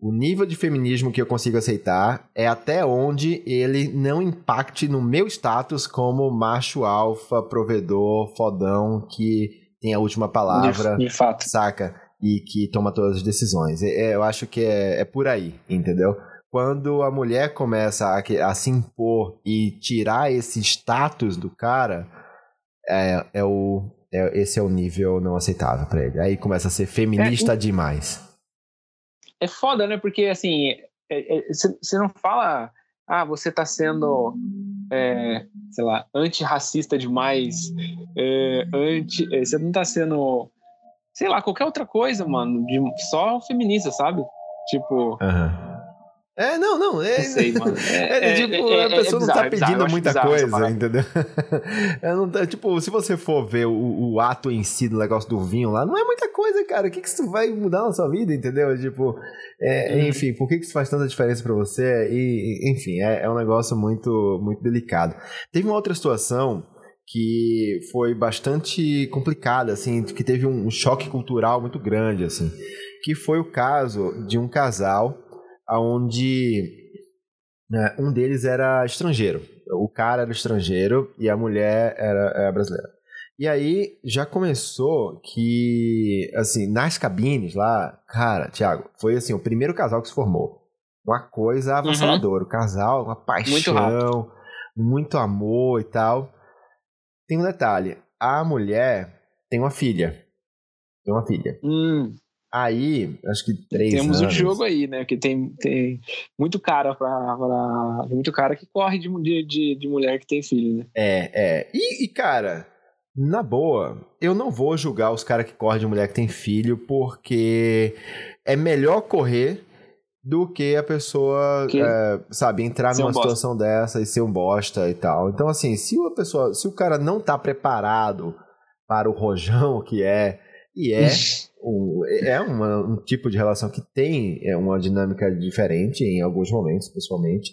o nível de feminismo que eu consigo aceitar é até onde ele não impacte no meu status como macho alfa, provedor, fodão, que tem a última palavra, de, de fato. saca? E que toma todas as decisões. É, eu acho que é, é por aí, entendeu? Quando a mulher começa a, a se impor e tirar esse status do cara, é, é o, é, esse é o nível não aceitável para ele. Aí começa a ser feminista é, demais é foda, né? Porque, assim, você é, é, não fala, ah, você tá sendo, é, sei lá, antirracista demais, é, anti, você não tá sendo, sei lá, qualquer outra coisa, mano, de, só feminista, sabe? Tipo. Uhum. É, não, não. É, sei, mano. É, é, é tipo, é, a pessoa é, não tá pedindo muita coisa, entendeu? É, não tá, tipo, se você for ver o, o, ato em si do negócio do vinho lá, não é muita coisa, cara. O que, que isso vai mudar na sua vida, entendeu? Tipo, uhum. enfim, por que, que isso faz tanta diferença para você? E, enfim, é, um negócio muito, muito delicado. Teve uma outra situação que foi bastante complicada, assim, que teve um choque cultural muito grande, assim, que foi o caso de um casal onde né, um deles era estrangeiro. O cara era estrangeiro e a mulher era, era brasileira. E aí já começou que, assim, nas cabines lá, cara, Thiago, foi assim, o primeiro casal que se formou. Uma coisa uhum. avassaladora. Uhum. O casal, uma paixão, muito, muito amor e tal. Tem um detalhe: a mulher tem uma filha. Tem uma filha. Hum. Aí, acho que três Temos anos. um jogo aí, né? Que tem, tem muito cara pra, pra muito cara que corre de, de, de mulher que tem filho, né? É, é. E, e, cara, na boa, eu não vou julgar os caras que correm de mulher que tem filho, porque é melhor correr do que a pessoa, que? É, sabe, entrar ser numa um situação dessa e ser um bosta e tal. Então, assim, se a pessoa, se o cara não tá preparado para o rojão que é, e é um, é uma, um tipo de relação que tem é uma dinâmica diferente em alguns momentos, pessoalmente.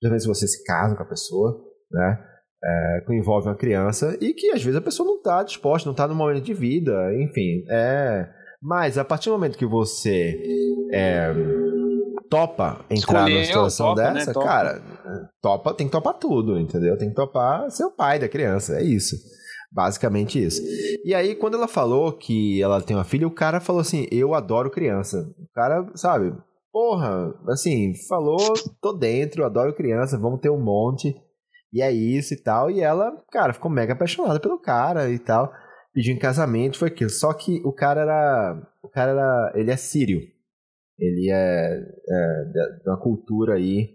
Principalmente se você se casa com a pessoa, né? É, que envolve uma criança e que às vezes a pessoa não está disposta, não está no momento de vida, enfim. É, mas a partir do momento que você é, topa entrar Escolheu, numa situação topa, né? dessa, né? cara, topa, tem que topar tudo, entendeu? Tem que topar ser o pai da criança, é isso. Basicamente isso. E aí, quando ela falou que ela tem uma filha, o cara falou assim: Eu adoro criança. O cara, sabe, porra, assim, falou, tô dentro, adoro criança, vamos ter um monte. E é isso e tal. E ela, cara, ficou mega apaixonada pelo cara e tal. Pediu em casamento, foi aquilo. Só que o cara era. O cara era. Ele é sírio. Ele é, é de uma cultura aí.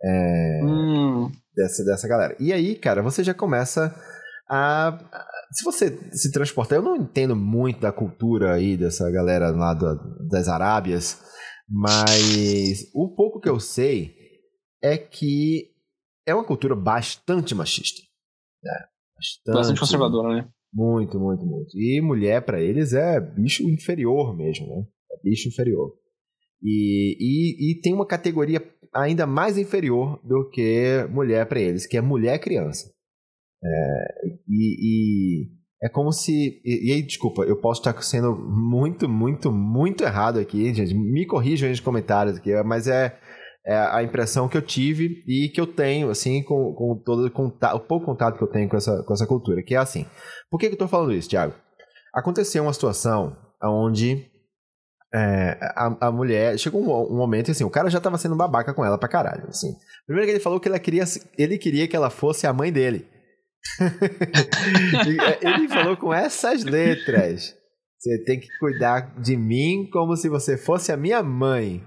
É, hum. dessa, dessa galera. E aí, cara, você já começa a, se você se transportar, eu não entendo muito da cultura aí dessa galera lá do, das Arábias, mas o pouco que eu sei é que é uma cultura bastante machista. Né? Bastante, bastante conservadora, né? Muito, muito, muito. E mulher para eles é bicho inferior mesmo, né? É bicho inferior. E, e, e tem uma categoria ainda mais inferior do que mulher para eles, que é mulher criança. É, e, e, É como se. E, e, aí, desculpa, eu posso estar sendo muito, muito, muito errado aqui, gente. Me corrijam nos comentários aqui, mas é, é, a impressão que eu tive e que eu tenho, assim, com, com todo o, pouco contato que eu tenho com essa, com essa cultura. Que é assim. Por que, que eu tô falando isso, Thiago? Aconteceu uma situação onde é, a, a mulher. Chegou um, um, momento assim, o cara já tava sendo babaca com ela pra caralho. Assim. Primeiro que ele falou que ela queria, ele queria que ela fosse a mãe dele. É, ele falou com essas letras. Você tem que cuidar de mim como se você fosse a minha mãe.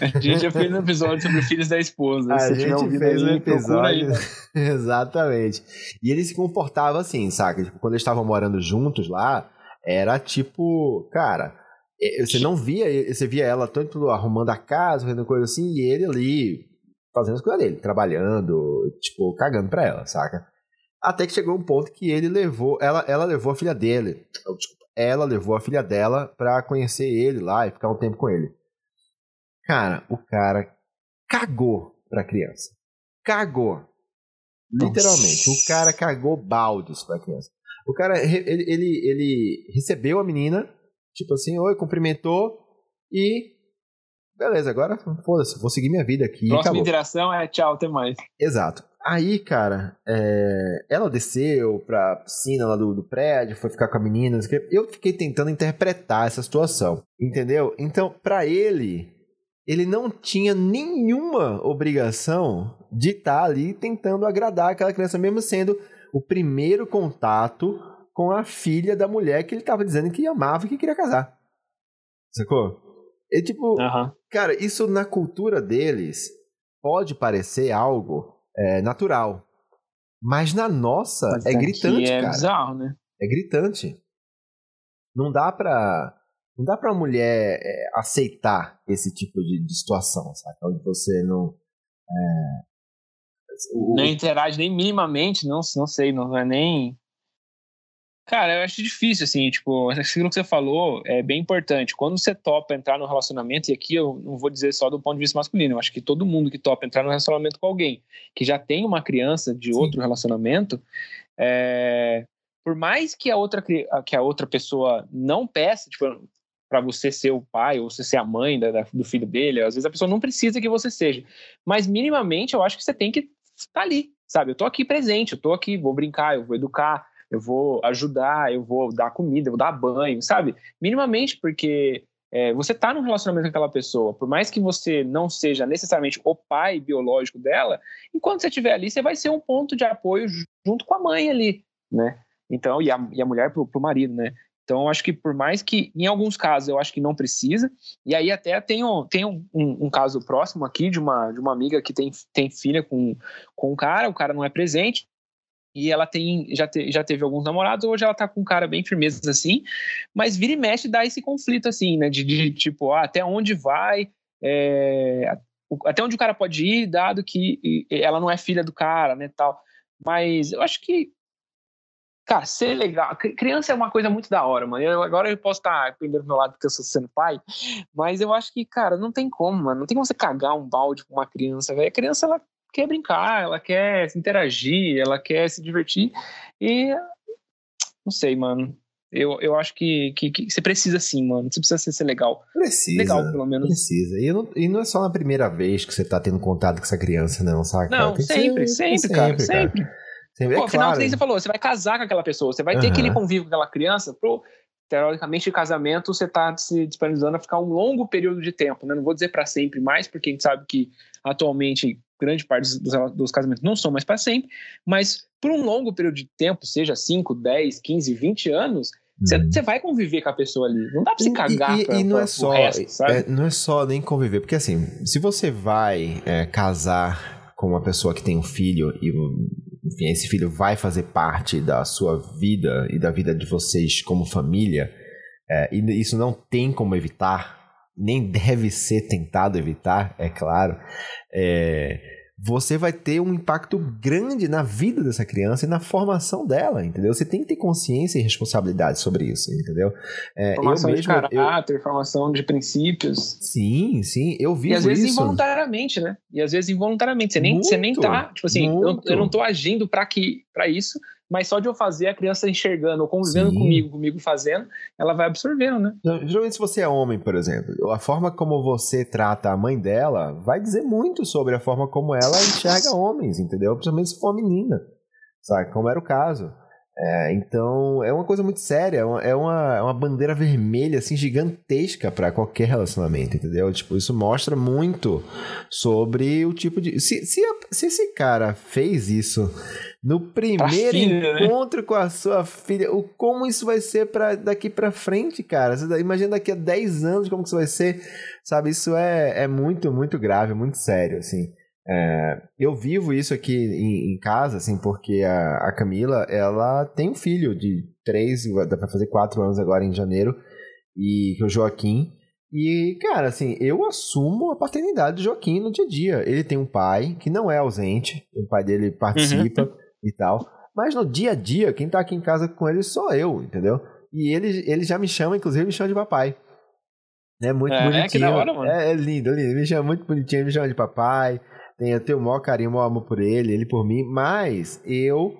A gente já fez um episódio sobre filhos da esposa. A gente fez um episódio. Aí, né? Exatamente. E ele se comportava assim, saca? Tipo, quando eles estavam morando juntos lá, era tipo, cara, você não via, você via ela tanto arrumando a casa, fazendo coisa assim, e ele ali fazendo as coisas dele, trabalhando, tipo, cagando pra ela, saca? Até que chegou um ponto que ele levou, ela, ela levou a filha dele, desculpa, ela levou a filha dela pra conhecer ele lá e ficar um tempo com ele. Cara, o cara cagou pra criança. Cagou. Nossa. Literalmente. O cara cagou baldes pra criança. O cara, ele, ele, ele recebeu a menina, tipo assim, oi, cumprimentou e beleza, agora foda-se, vou seguir minha vida aqui. Próxima interação é tchau, até mais. Exato. Aí, cara, é... ela desceu pra piscina lá do, do prédio, foi ficar com a menina. Eu fiquei tentando interpretar essa situação, entendeu? Então, para ele, ele não tinha nenhuma obrigação de estar tá ali tentando agradar aquela criança, mesmo sendo o primeiro contato com a filha da mulher que ele estava dizendo que amava e que queria casar. Sacou? É tipo, uhum. cara, isso na cultura deles pode parecer algo é, natural. Mas na nossa Mas é gritante, é cara. Bizarro, né? É gritante. Não dá pra. Não dá pra mulher é, aceitar esse tipo de, de situação, sabe? Onde você não. É... O... Não interage nem minimamente, não, não sei, não é nem. Cara, eu acho difícil, assim, tipo, aquilo que você falou é bem importante. Quando você topa entrar no relacionamento, e aqui eu não vou dizer só do ponto de vista masculino, eu acho que todo mundo que topa entrar no relacionamento com alguém que já tem uma criança de Sim. outro relacionamento, é, por mais que a outra, que a outra pessoa não peça, tipo, para você ser o pai ou você ser a mãe da, da, do filho dele, às vezes a pessoa não precisa que você seja. Mas minimamente eu acho que você tem que estar tá ali, sabe? Eu tô aqui presente, eu tô aqui, vou brincar, eu vou educar, eu vou ajudar, eu vou dar comida, eu vou dar banho, sabe? Minimamente, porque é, você está num relacionamento com aquela pessoa, por mais que você não seja necessariamente o pai biológico dela, enquanto você estiver ali, você vai ser um ponto de apoio junto com a mãe ali, né? Então, e a, e a mulher pro, pro marido, né? Então, acho que por mais que, em alguns casos, eu acho que não precisa. E aí até tenho um, um, um, caso próximo aqui de uma, de uma amiga que tem, tem filha com, com um cara, o cara não é presente e ela tem já, te, já teve alguns namorados, hoje ela tá com um cara bem firmeza assim, mas vira e mexe dá esse conflito assim, né, de, de tipo, ah, até onde vai, é, até onde o cara pode ir, dado que ela não é filha do cara, né, tal. Mas eu acho que, cara, ser legal, criança é uma coisa muito da hora, mano. Eu, agora eu posso estar tá pendendo do meu lado porque eu sou sendo pai, mas eu acho que, cara, não tem como, mano, não tem como você cagar um balde com uma criança, velho. A criança, ela quer brincar, ela quer interagir, ela quer se divertir. E não sei, mano. Eu, eu acho que, que, que você precisa sim, mano. Você precisa ser, ser legal. Precisa. Legal, pelo menos. Precisa. E não, e não é só na primeira vez que você tá tendo contato com essa criança, não, sabe? Não, sempre, ser, sempre, sempre, cara. Sempre. sempre. Pô, é afinal, claro. você falou, você vai casar com aquela pessoa, você vai ter aquele convívio com aquela criança pro, teoricamente, casamento, você está se disponibilizando a ficar um longo período de tempo, né? Não vou dizer para sempre mais, porque a gente sabe que atualmente grande parte dos, dos casamentos não são mais para sempre, mas por um longo período de tempo, seja 5, 10, 15, 20 anos, você uhum. vai conviver com a pessoa ali. Não dá pra você cagar e, pra, e não é só, resto, é, não é só nem conviver, porque assim, se você vai é, casar com uma pessoa que tem um filho e enfim, esse filho vai fazer parte da sua vida e da vida de vocês como família, é, e isso não tem como evitar, nem deve ser tentado evitar, é claro. É, você vai ter um impacto grande na vida dessa criança e na formação dela, entendeu? Você tem que ter consciência e responsabilidade sobre isso, entendeu? É, formação mesmo, de caráter, eu... formação de princípios. Sim, sim, eu vi isso. E às vezes isso. involuntariamente, né? E às vezes involuntariamente, você nem, muito, você nem tá, tipo assim, eu, eu, não tô agindo para que para isso, mas só de eu fazer, a criança enxergando ou convivendo Sim. comigo, comigo fazendo, ela vai absorvendo, né? Geralmente, se você é homem, por exemplo, a forma como você trata a mãe dela vai dizer muito sobre a forma como ela enxerga homens, entendeu? Principalmente se for uma menina, sabe? Como era o caso. É, então, é uma coisa muito séria, é uma, é uma, é bandeira vermelha, assim, gigantesca para qualquer relacionamento, entendeu? Tipo, isso mostra muito sobre o tipo de... Se, se, se esse cara fez isso no primeiro filha, né? encontro né? com a sua filha, o, como isso vai ser pra, daqui para frente, cara? Você imagina daqui a 10 anos como que isso vai ser, sabe? Isso é, é muito, muito grave, muito sério, assim. É, eu vivo isso aqui em, em, casa, assim, porque a, a, Camila, ela tem um filho de três, vai fazer quatro anos agora em janeiro, e que é o Joaquim. E, cara, assim, eu assumo a paternidade do Joaquim no dia a dia. Ele tem um pai que não é ausente, o pai dele participa uhum. e tal. Mas no dia a dia, quem tá aqui em casa com ele sou eu, entendeu? E ele, ele já me chama, inclusive, me chama de papai. É muito é, bonitinho. É, que da hora, mano. É, é lindo, lindo. Ele me chama muito bonitinho, ele me chama de papai tenho, tenho o maior carinho, o maior amor por ele, ele por mim, mas eu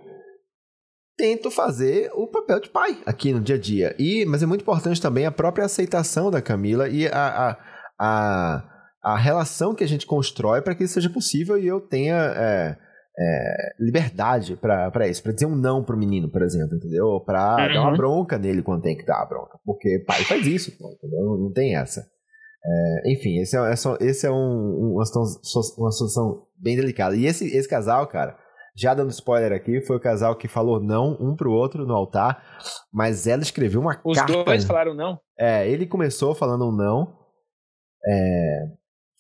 tento fazer o papel de pai aqui no dia a dia. E, mas é muito importante também a própria aceitação da Camila e a, a, a, a relação que a gente constrói para que isso seja possível e eu tenha é, é, liberdade para isso, para dizer um não pro menino, por exemplo, entendeu? Pra uhum. dar uma bronca nele quando tem que dar a bronca. Porque pai faz isso, entendeu? Não tem essa. É, enfim, esse é, esse é um, uma, situação, uma situação bem delicada. E esse, esse casal, cara, já dando spoiler aqui, foi o casal que falou não um pro outro no altar, mas ela escreveu uma Os carta. Os dois falaram não? É, ele começou falando um não. É,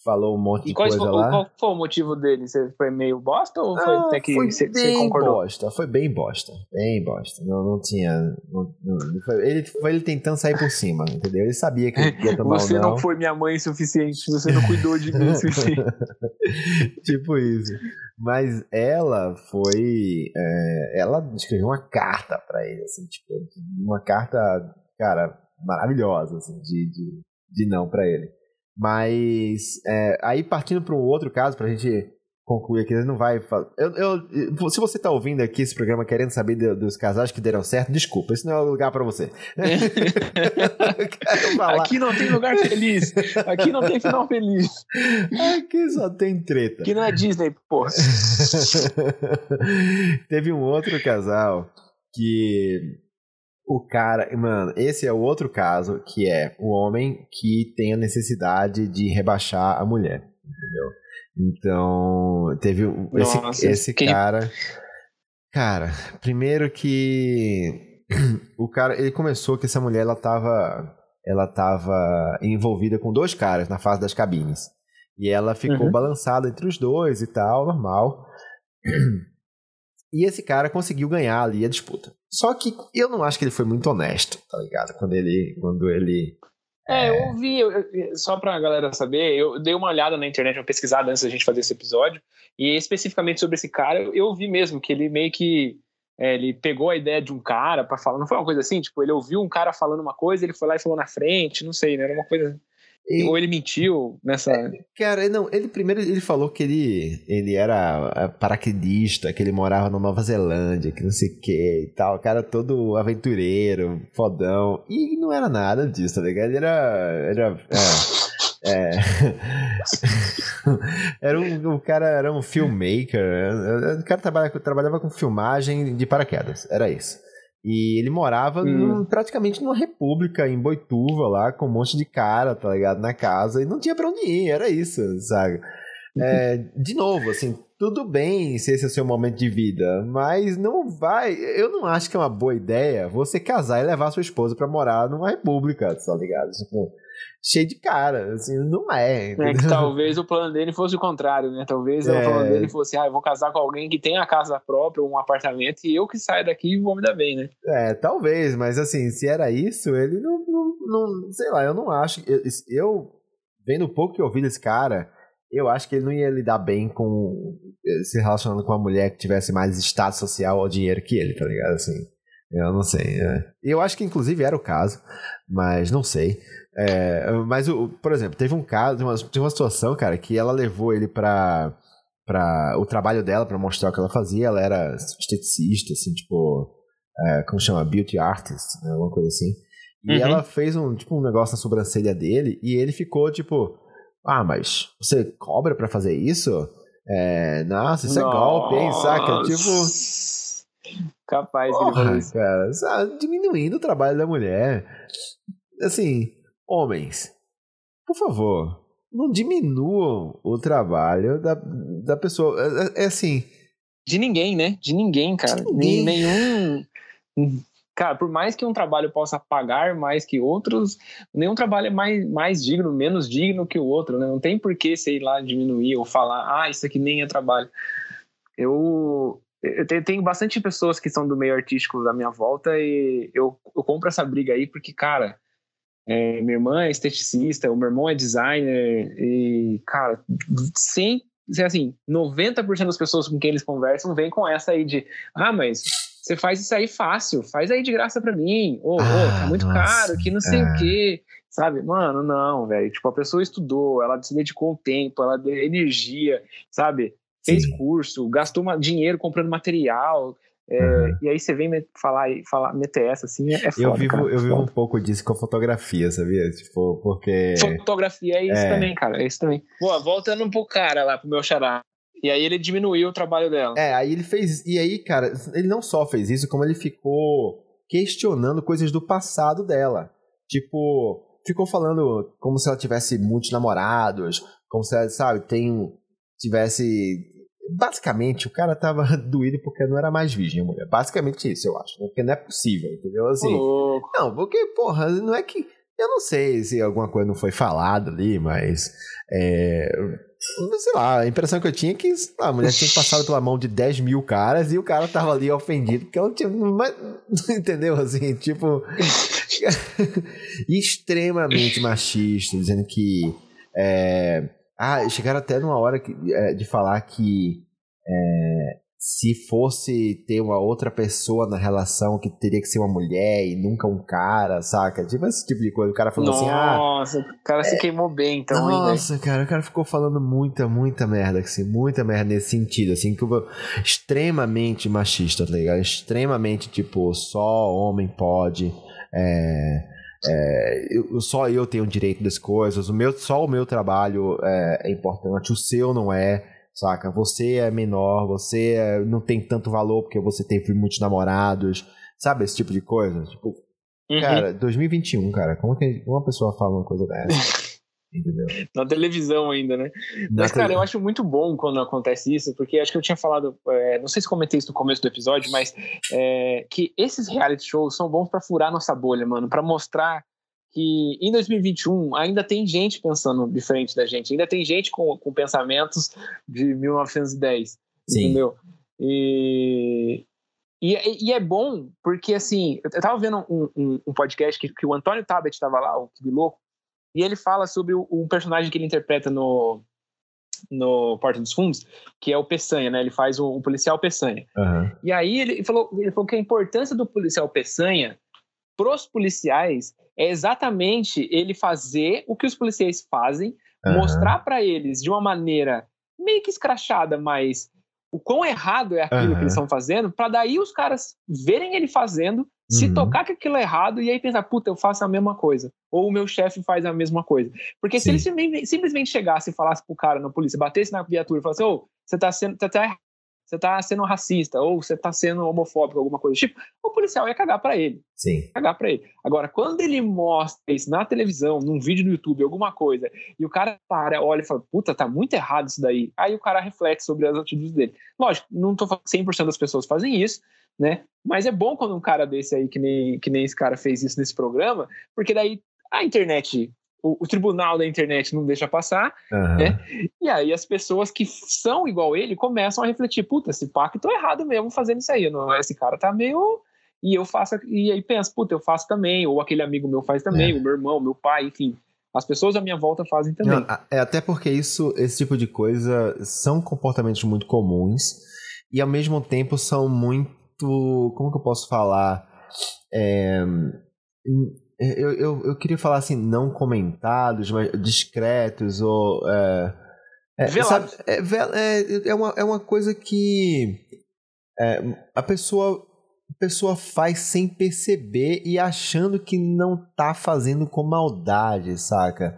falou um monte de coisa foi, lá. Qual foi o motivo dele? Você foi meio bosta ou foi ah, até que foi você, bem você concordou? bosta, foi bem bosta, bem bosta. Não, não tinha... Não, não, foi, ele, foi ele tentando sair por cima, entendeu? Ele sabia que ia tomar Você um não. não foi minha mãe suficiente, você não cuidou de mim o suficiente. tipo isso. Mas ela foi... É, ela escreveu uma carta para ele, assim, tipo, uma carta, cara, maravilhosa, assim, de, de, de não para ele. Mas é, aí partindo para um outro caso, para a gente concluir aqui, não vai. Eu, eu, se você está ouvindo aqui esse programa querendo saber dos casais que deram certo, desculpa, esse não é o lugar para você. aqui não tem lugar feliz. Aqui não tem final feliz. Aqui só tem treta. Aqui não é Disney, porra. Teve um outro casal que o cara, mano, esse é o outro caso que é o homem que tem a necessidade de rebaixar a mulher, entendeu? Então, teve Nossa, esse, esse que... cara. Cara, primeiro que o cara, ele começou que essa mulher ela tava ela tava envolvida com dois caras na fase das cabines. E ela ficou uhum. balançada entre os dois e tal, normal. E esse cara conseguiu ganhar ali a disputa. Só que eu não acho que ele foi muito honesto, tá ligado? Quando ele. Quando ele é, eu ouvi, eu, só pra galera saber, eu dei uma olhada na internet, uma pesquisada antes da gente fazer esse episódio, e especificamente sobre esse cara, eu, eu vi mesmo que ele meio que. É, ele pegou a ideia de um cara para falar, não foi uma coisa assim? Tipo, ele ouviu um cara falando uma coisa, ele foi lá e falou na frente, não sei, né? Era uma coisa. E, Ou ele mentiu nessa. É, cara, não, ele primeiro ele falou que ele, ele era é, paraquedista, que ele morava na Nova Zelândia, que não sei o que e tal. Cara todo aventureiro, fodão. E não era nada disso, tá ligado? Ele era. era é, é, era um, o cara era um filmmaker. O cara trabalhava com filmagem de paraquedas. Era isso. E ele morava hum. num, praticamente numa república em Boituva lá, com um monte de cara, tá ligado? Na casa, e não tinha pra onde ir, era isso, sabe? É, de novo, assim, tudo bem se esse é o seu momento de vida, mas não vai. Eu não acho que é uma boa ideia você casar e levar sua esposa para morar numa república, tá ligado? Tipo, cheio de cara, assim, não é. É que talvez o plano dele fosse o contrário, né? Talvez é. o plano dele fosse, ah, eu vou casar com alguém que tem a casa própria, um apartamento, e eu que saio daqui e vou me dar bem, né? É, talvez, mas assim, se era isso, ele não, não, não sei lá, eu não acho, eu, eu vendo o pouco que eu ouvi desse cara, eu acho que ele não ia lidar bem com se relacionando com uma mulher que tivesse mais status social ou dinheiro que ele, tá ligado? Assim, eu não sei. Né? Eu acho que inclusive era o caso, mas não sei. É, mas, o, por exemplo, teve um caso, uma, teve uma situação, cara, que ela levou ele pra. para o trabalho dela para mostrar o que ela fazia. Ela era esteticista, assim, tipo, é, como chama, beauty artist, né, alguma coisa assim. E uhum. ela fez um tipo um negócio na sobrancelha dele e ele ficou tipo, ah, mas você cobra para fazer isso? É, nossa, isso nossa. é golpe, hein, saca? Tipo, capaz porra, ele falou isso. cara, diminuindo o trabalho da mulher. Assim, homens, por favor, não diminuam o trabalho da, da pessoa. É, é, é assim. De ninguém, né? De ninguém, cara. De ninguém. Nenhum. Cara, por mais que um trabalho possa pagar mais que outros, nenhum trabalho é mais, mais digno, menos digno que o outro, né? Não tem por que, sei lá, diminuir ou falar, ah, isso aqui nem é trabalho. Eu, eu tenho bastante pessoas que são do meio artístico da minha volta e eu, eu compro essa briga aí porque, cara, é, minha irmã é esteticista, o meu irmão é designer e, cara, sem assim, 90% das pessoas com quem eles conversam vêm com essa aí de, ah, mas você faz isso aí fácil, faz aí de graça para mim, ou oh, ah, oh, tá muito nossa, caro, que não sei é. o quê, sabe? Mano, não, velho, tipo, a pessoa estudou, ela se dedicou tempo, ela deu energia, sabe? Fez Sim. curso, gastou dinheiro comprando material, é, uhum. E aí você vem falar, falar meter essa assim, é foda, Eu vivo, cara, eu vivo um pouco disso com a fotografia, sabia? Tipo, porque. Fotografia é isso é. também, cara. É isso também. Pô, voltando pro cara lá, pro meu xará. E aí ele diminuiu o trabalho dela. É, aí ele fez. E aí, cara, ele não só fez isso, como ele ficou questionando coisas do passado dela. Tipo, ficou falando como se ela tivesse muitos namorados, como se ela, sabe, tem. tivesse basicamente, o cara tava doído porque não era mais virgem, a mulher. Basicamente isso, eu acho. Né? Porque não é possível, entendeu? Assim, não, porque, porra, não é que. Eu não sei se alguma coisa não foi falada ali, mas. É, sei lá, a impressão que eu tinha é que a mulher tinha passado pela mão de 10 mil caras e o cara tava ali ofendido porque ela tinha. Mas, entendeu? Assim, tipo. extremamente machista, dizendo que. É, ah, chegaram até numa hora que, é, de falar que é, se fosse ter uma outra pessoa na relação que teria que ser uma mulher e nunca um cara, saca? Tipo esse tipo de coisa. O cara falou Nossa, assim, ah... Nossa, o cara é... se queimou bem então, Nossa, cara, o cara ficou falando muita, muita merda, assim, muita merda nesse sentido, assim, que extremamente machista, tá ligado? Extremamente, tipo, só homem pode... É, é, eu, só eu tenho direito das coisas, o meu, só o meu trabalho é, é, importante, o seu não é, saca? Você é menor, você é, não tem tanto valor porque você teve muitos namorados, sabe? Esse tipo de coisa. Tipo, uhum. cara, 2021, cara, como que uma pessoa fala uma coisa dessa? Entendeu? Na televisão ainda, né? Na mas, cara, eu acho muito bom quando acontece isso, porque acho que eu tinha falado, é, não sei se comentei isso no começo do episódio, mas é, que esses reality shows são bons para furar nossa bolha, mano, para mostrar que em 2021 ainda tem gente pensando diferente da gente, ainda tem gente com, com pensamentos de 1910, Sim. entendeu? E, e, e, é bom porque, assim, eu tava vendo um, um, um podcast que, que, o Antônio Tabet tava lá, o Que Louco, e ele fala sobre o, o, personagem que ele interpreta no, no Porta dos Fundos, que é o Peçanha, né? Ele faz o, o policial Peçanha. Uhum. E aí ele falou, ele falou que a importância do policial Peçanha pros policiais é exatamente ele fazer o que os policiais fazem, uhum. mostrar para eles de uma maneira meio que escrachada, mas o quão errado é aquilo uhum. que eles estão fazendo, para daí os caras verem ele fazendo se uhum. tocar que aquilo é errado e aí pensar, puta, eu faço a mesma coisa. Ou o meu chefe faz a mesma coisa. Porque Sim. se ele simplesmente chegasse e falasse pro cara na polícia, batesse na viatura e falasse, ô, oh, você tá sendo. Você tá, você tá sendo racista, ou você tá sendo homofóbico, alguma coisa do tipo, o policial ia cagar para ele. Sim. Cagar para ele. Agora, quando ele mostra isso na televisão, num vídeo no YouTube, alguma coisa, e o cara para, olha e fala, puta, tá muito errado isso daí. Aí o cara reflete sobre as atitudes dele. Lógico, não tô falando que 100% das pessoas fazem isso, né? Mas é bom quando um cara desse aí, que nem, que nem esse cara fez isso nesse programa, porque daí a internet, o, o tribunal da internet não deixa passar, uhum. né? E aí as pessoas que são igual ele começam a refletir, puta, esse pacto tô errado mesmo fazendo isso aí, não, esse cara tá meio... E eu faço, e aí pensa, puta, eu faço também, ou aquele amigo meu faz também, é. o meu irmão, meu pai, enfim. As pessoas à minha volta fazem também. Não, é até porque isso, esse tipo de coisa são comportamentos muito comuns e ao mesmo tempo são muito como que eu posso falar? É, eu, eu, eu queria falar assim, não comentados, mas discretos, ou. É, É, sabe, é, é, é, uma, é uma coisa que é, a pessoa a pessoa faz sem perceber e achando que não tá fazendo com maldade, saca?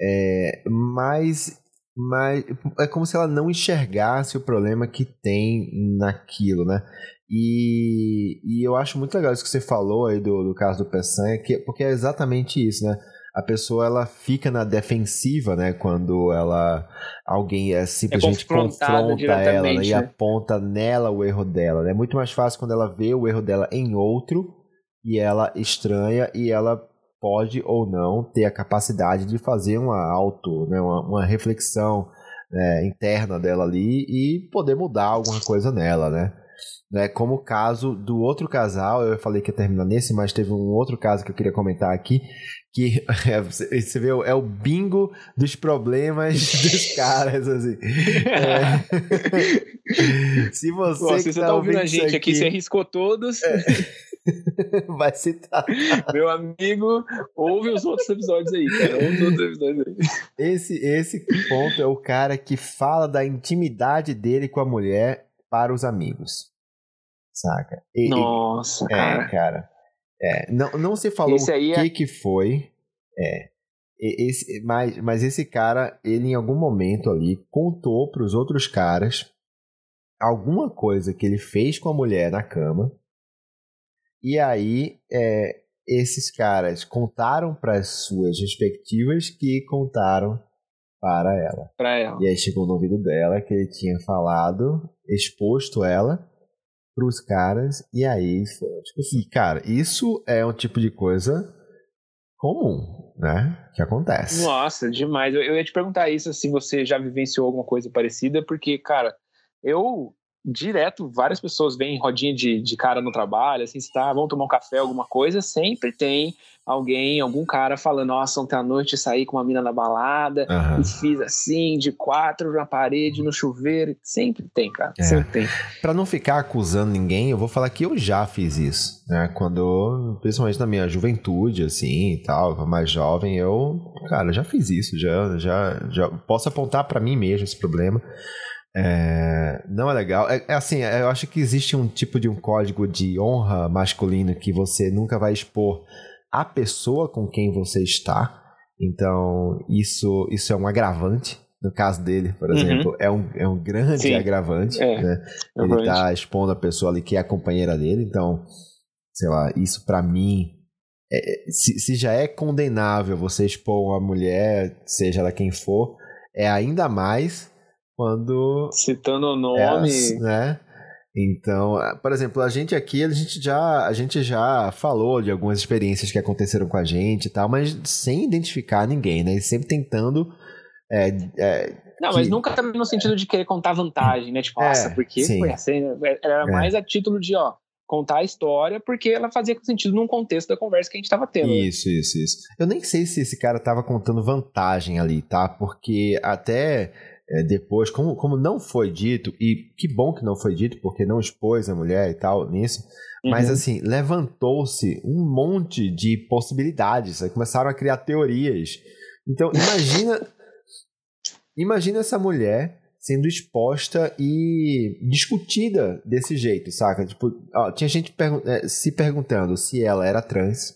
É, mas, mas é como se ela não enxergasse o problema que tem naquilo, né? E, e eu acho muito legal isso que você falou aí do, do caso do Peçanha, que, porque é exatamente isso, né? a pessoa ela fica na defensiva, né? Quando ela alguém é simplesmente é confronta ela né, e aponta nela o erro dela. Né? É muito mais fácil quando ela vê o erro dela em outro e ela estranha e ela pode ou não ter a capacidade de fazer uma auto, né? uma, uma reflexão né? interna dela ali e poder mudar alguma coisa nela, né? Né, como o caso do outro casal, eu falei que ia terminar nesse, mas teve um outro caso que eu queria comentar aqui, que é, você vê, é o bingo dos problemas dos caras, assim. É. Se você. Pô, se você tá, tá ouvindo a gente aqui, aqui, você riscou todos. É. Vai citar. Meu amigo, ouve os outros episódios aí, cara. Ouve os outros episódios aí. Esse, esse ponto é o cara que fala da intimidade dele com a mulher para os amigos. Saca? E, Nossa, e, cara. É, cara. É, não, não se falou o que, é... que foi. É. Esse, mas, mas esse cara, ele em algum momento ali contou para os outros caras alguma coisa que ele fez com a mulher na cama. E aí, é, esses caras contaram para as suas respectivas que contaram para ela. Para ela. E aí chegou no ouvido dela que ele tinha falado, exposto ela para os caras, e aí foi tipo assim, cara, isso é um tipo de coisa comum, né? Que acontece. Nossa, demais. Eu, eu ia te perguntar isso se você já vivenciou alguma coisa parecida, porque, cara, eu direto, várias pessoas vêm em rodinha de, de cara no trabalho, assim, está, vão tomar um café, alguma coisa, sempre tem alguém, algum cara falando, nossa, ontem à noite saí com uma mina na balada uhum. e fiz assim, de quatro na parede, no chuveiro, sempre tem, cara, é. sempre tem. Pra não ficar acusando ninguém, eu vou falar que eu já fiz isso, né, quando, principalmente na minha juventude, assim, e tal, mais jovem, eu, cara, já fiz isso, já, já, já posso apontar para mim mesmo esse problema, é, não é legal. É, é, assim, é, eu acho que existe um tipo de um código de honra masculino que você nunca vai expor a pessoa com quem você está. Então, isso, isso é um agravante. No caso dele, por uhum. exemplo, é, um, é um grande Sim. agravante. É, né? Ele está expondo a pessoa ali que é a companheira dele. Então, sei lá, isso para mim é, se, se, já é condenável você expor uma mulher, seja ela quem for, é ainda mais quando. Citando o nome. É, né? Então, por exemplo, a gente aqui, a gente já, a gente já falou de algumas experiências que aconteceram com a gente e tal, mas sem identificar ninguém, né? sempre tentando. É, é, não, que... mas nunca também no sentido de querer contar vantagem, né? Tipo, nossa, é, porque foi assim, era é. mais a título de, ó, contar a história, porque ela fazia sentido num contexto da conversa que a gente tava tendo. Né? Isso, né? isso, isso. Eu nem sei se esse cara tava contando vantagem ali, tá? Porque até é, depois, como, como não foi dito, e que bom que não foi dito, porque não expôs a mulher e tal nisso, uhum. mas assim, levantou-se um monte de possibilidades, aí começaram a criar teorias. Então, imagina. imagina essa mulher sendo exposta e discutida desse jeito, saca? Tipo, ó, tinha gente pergun é, se perguntando se ela era trans,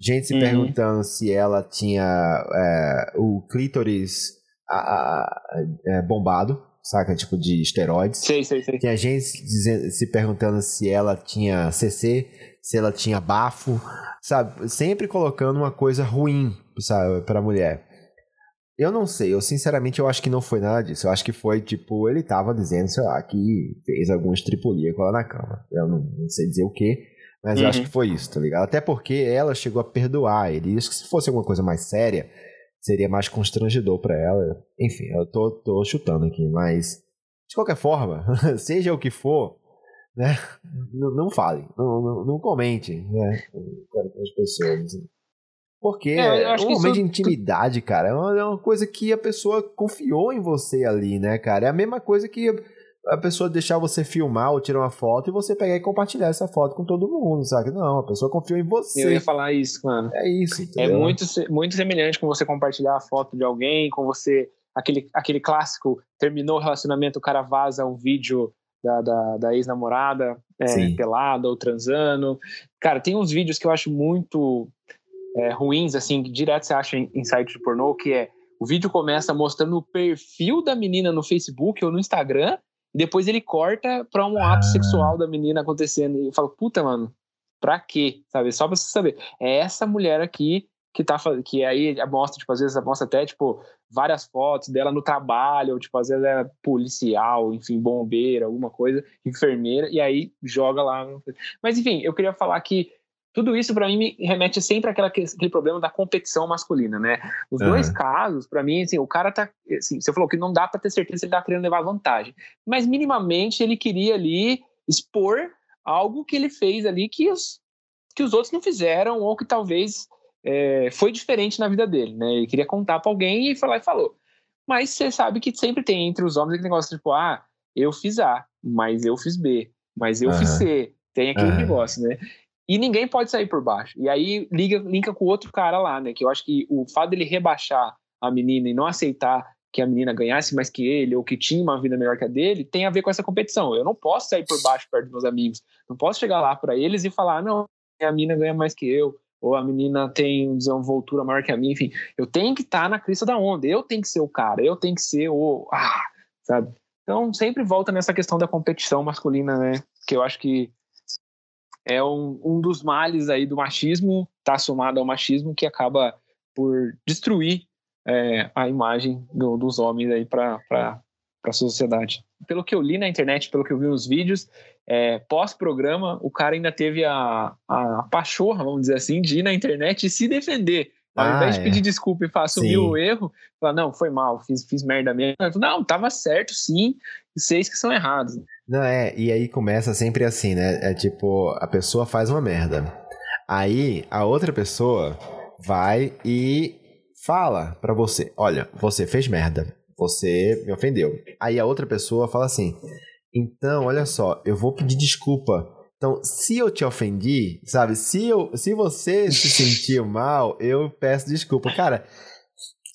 gente se uhum. perguntando se ela tinha é, o clítoris a, a, é, bombado, saca? Tipo de esteroides. Sei, sei, sei. Tinha gente dizendo, se perguntando se ela tinha CC, se ela tinha bafo, sabe? Sempre colocando uma coisa ruim, sabe, pra mulher. Eu não sei, eu sinceramente eu acho que não foi nada disso. Eu acho que foi tipo, ele tava dizendo, sei lá, que fez alguma estripulia com ela na cama. Eu não, não sei dizer o que, mas uhum. eu acho uhum. que foi isso, tá ligado? Até porque ela chegou a perdoar ele. Isso que se fosse alguma coisa mais séria, seria mais constrangedor para ela. Enfim, eu tô, tô chutando aqui, mas de qualquer forma, seja o que for, né? Não, não fale, não, não, não, comente, né? Com as pessoas. Assim. Porque é, um momento de intimidade, cara, é uma, é uma coisa que a pessoa confiou em você ali, né, cara? É a mesma coisa que a pessoa deixar você filmar ou tirar uma foto e você pegar e compartilhar essa foto com todo mundo, sabe? Não, a pessoa confiou em você. Eu ia falar isso, mano. É isso. É entendeu? É muito, muito semelhante com você compartilhar a foto de alguém, com você aquele, aquele clássico, terminou o relacionamento, o cara vaza um vídeo da, da, da ex-namorada é, pelada ou transando. Cara, tem uns vídeos que eu acho muito é, ruins, assim, que direto você acha em, em sites de pornô, que é o vídeo começa mostrando o perfil da menina no Facebook ou no Instagram, depois ele corta pra um ato ah. sexual da menina acontecendo. E eu falo, puta, mano, pra quê? Sabe? Só pra você saber. É essa mulher aqui que tá que aí mostra, tipo, às vezes mostra até, tipo, várias fotos dela no trabalho, ou, tipo, às vezes é policial, enfim, bombeira, alguma coisa, enfermeira, e aí joga lá. Mas, enfim, eu queria falar que tudo isso para mim me remete sempre àquela, àquele problema da competição masculina, né? Os uhum. dois casos, para mim, assim, o cara tá, assim, você falou que não dá para ter certeza se ele tá querendo levar vantagem, mas minimamente ele queria ali expor algo que ele fez ali que os, que os outros não fizeram, ou que talvez é, foi diferente na vida dele, né? Ele queria contar para alguém e falar e falou. Mas você sabe que sempre tem entre os homens aquele negócio tipo, ah, eu fiz A, mas eu fiz B, mas eu uhum. fiz C. Tem aquele uhum. negócio, né? E ninguém pode sair por baixo. E aí liga, linka com o outro cara lá, né? Que eu acho que o fato dele rebaixar a menina e não aceitar que a menina ganhasse mais que ele ou que tinha uma vida melhor que a dele tem a ver com essa competição. Eu não posso sair por baixo perto dos meus amigos. Não posso chegar lá para eles e falar, não, a menina ganha mais que eu ou a menina tem desenvoltura maior que a minha, enfim, eu tenho que estar tá na crista da onda, eu tenho que ser o cara, eu tenho que ser o, ah, sabe? Então sempre volta nessa questão da competição masculina, né? Que eu acho que é um, um dos males aí do machismo, tá somado ao machismo que acaba por destruir é, a imagem do, dos homens aí para a sociedade. Pelo que eu li na internet, pelo que eu vi nos vídeos, é, pós-programa, o cara ainda teve a, a pachorra, vamos dizer assim, de ir na internet e se defender. Ao ah, invés de é. pedir desculpa e assumir o erro, falar, não, foi mal, fiz, fiz merda mesmo. Não, tava certo, sim, seis que são errados. Não, é, e aí começa sempre assim, né? É tipo, a pessoa faz uma merda. Aí a outra pessoa vai e fala para você: olha, você fez merda, você me ofendeu. Aí a outra pessoa fala assim: então, olha só, eu vou pedir desculpa. Então, se eu te ofendi, sabe? Se, eu, se você se sentiu mal, eu peço desculpa. Cara,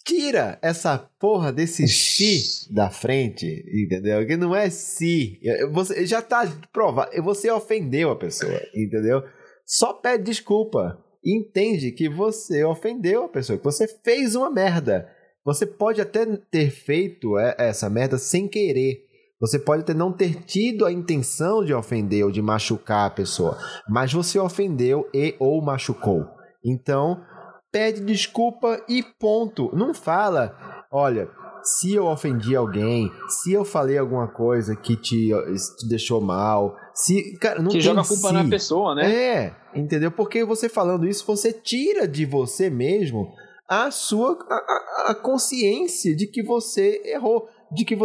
tira essa porra desse se da frente, entendeu? Que não é se. Você já tá provado. Você ofendeu a pessoa, entendeu? Só pede desculpa. Entende que você ofendeu a pessoa, que você fez uma merda. Você pode até ter feito é, essa merda sem querer. Você pode ter não ter tido a intenção de ofender ou de machucar a pessoa, mas você ofendeu e ou machucou. Então, pede desculpa e ponto. Não fala, olha, se eu ofendi alguém, se eu falei alguma coisa que te, te deixou mal, se, cara, não que joga a culpa si. na pessoa, né? É, entendeu? Porque você falando isso, você tira de você mesmo a sua a, a consciência de que você errou de que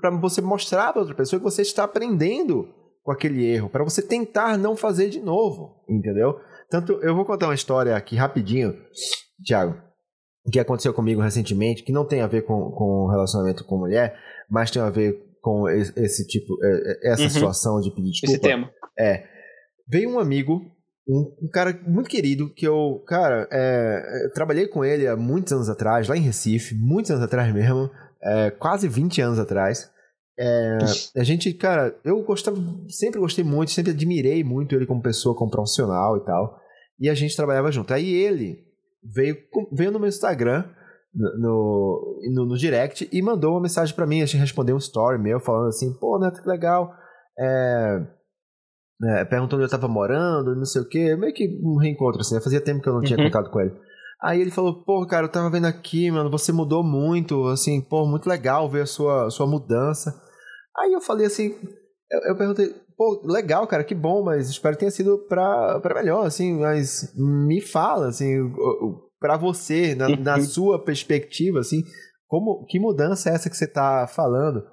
para você mostrar para outra pessoa que você está aprendendo com aquele erro, para você tentar não fazer de novo, entendeu? Tanto eu vou contar uma história aqui rapidinho, Thiago, que aconteceu comigo recentemente, que não tem a ver com, com relacionamento com mulher, mas tem a ver com esse, esse tipo, é, é, essa uhum. situação de pedir desculpa. Esse tema. É. Veio um amigo, um, um cara muito querido, que eu, cara, é, trabalhei com ele há muitos anos atrás, lá em Recife, muitos anos atrás mesmo é, quase 20 anos atrás. É, a gente, cara, eu gostava, sempre gostei muito, sempre admirei muito ele como pessoa, como profissional e tal. E a gente trabalhava junto. Aí ele veio, veio no meu Instagram, no, no, no direct, e mandou uma mensagem para mim. A gente respondeu um story meu falando assim: pô, Neto, que legal. É, é, perguntando onde eu tava morando, não sei o que. Meio que um reencontro, assim. Fazia tempo que eu não tinha uhum. contato com ele. Aí ele falou, pô, cara, eu tava vendo aqui, mano, você mudou muito, assim, pô, muito legal ver a sua, sua mudança. Aí eu falei assim, eu, eu perguntei, pô, legal, cara, que bom, mas espero que tenha sido pra, pra melhor, assim, mas me fala, assim, pra você, na, na sua perspectiva, assim, como, que mudança é essa que você tá falando?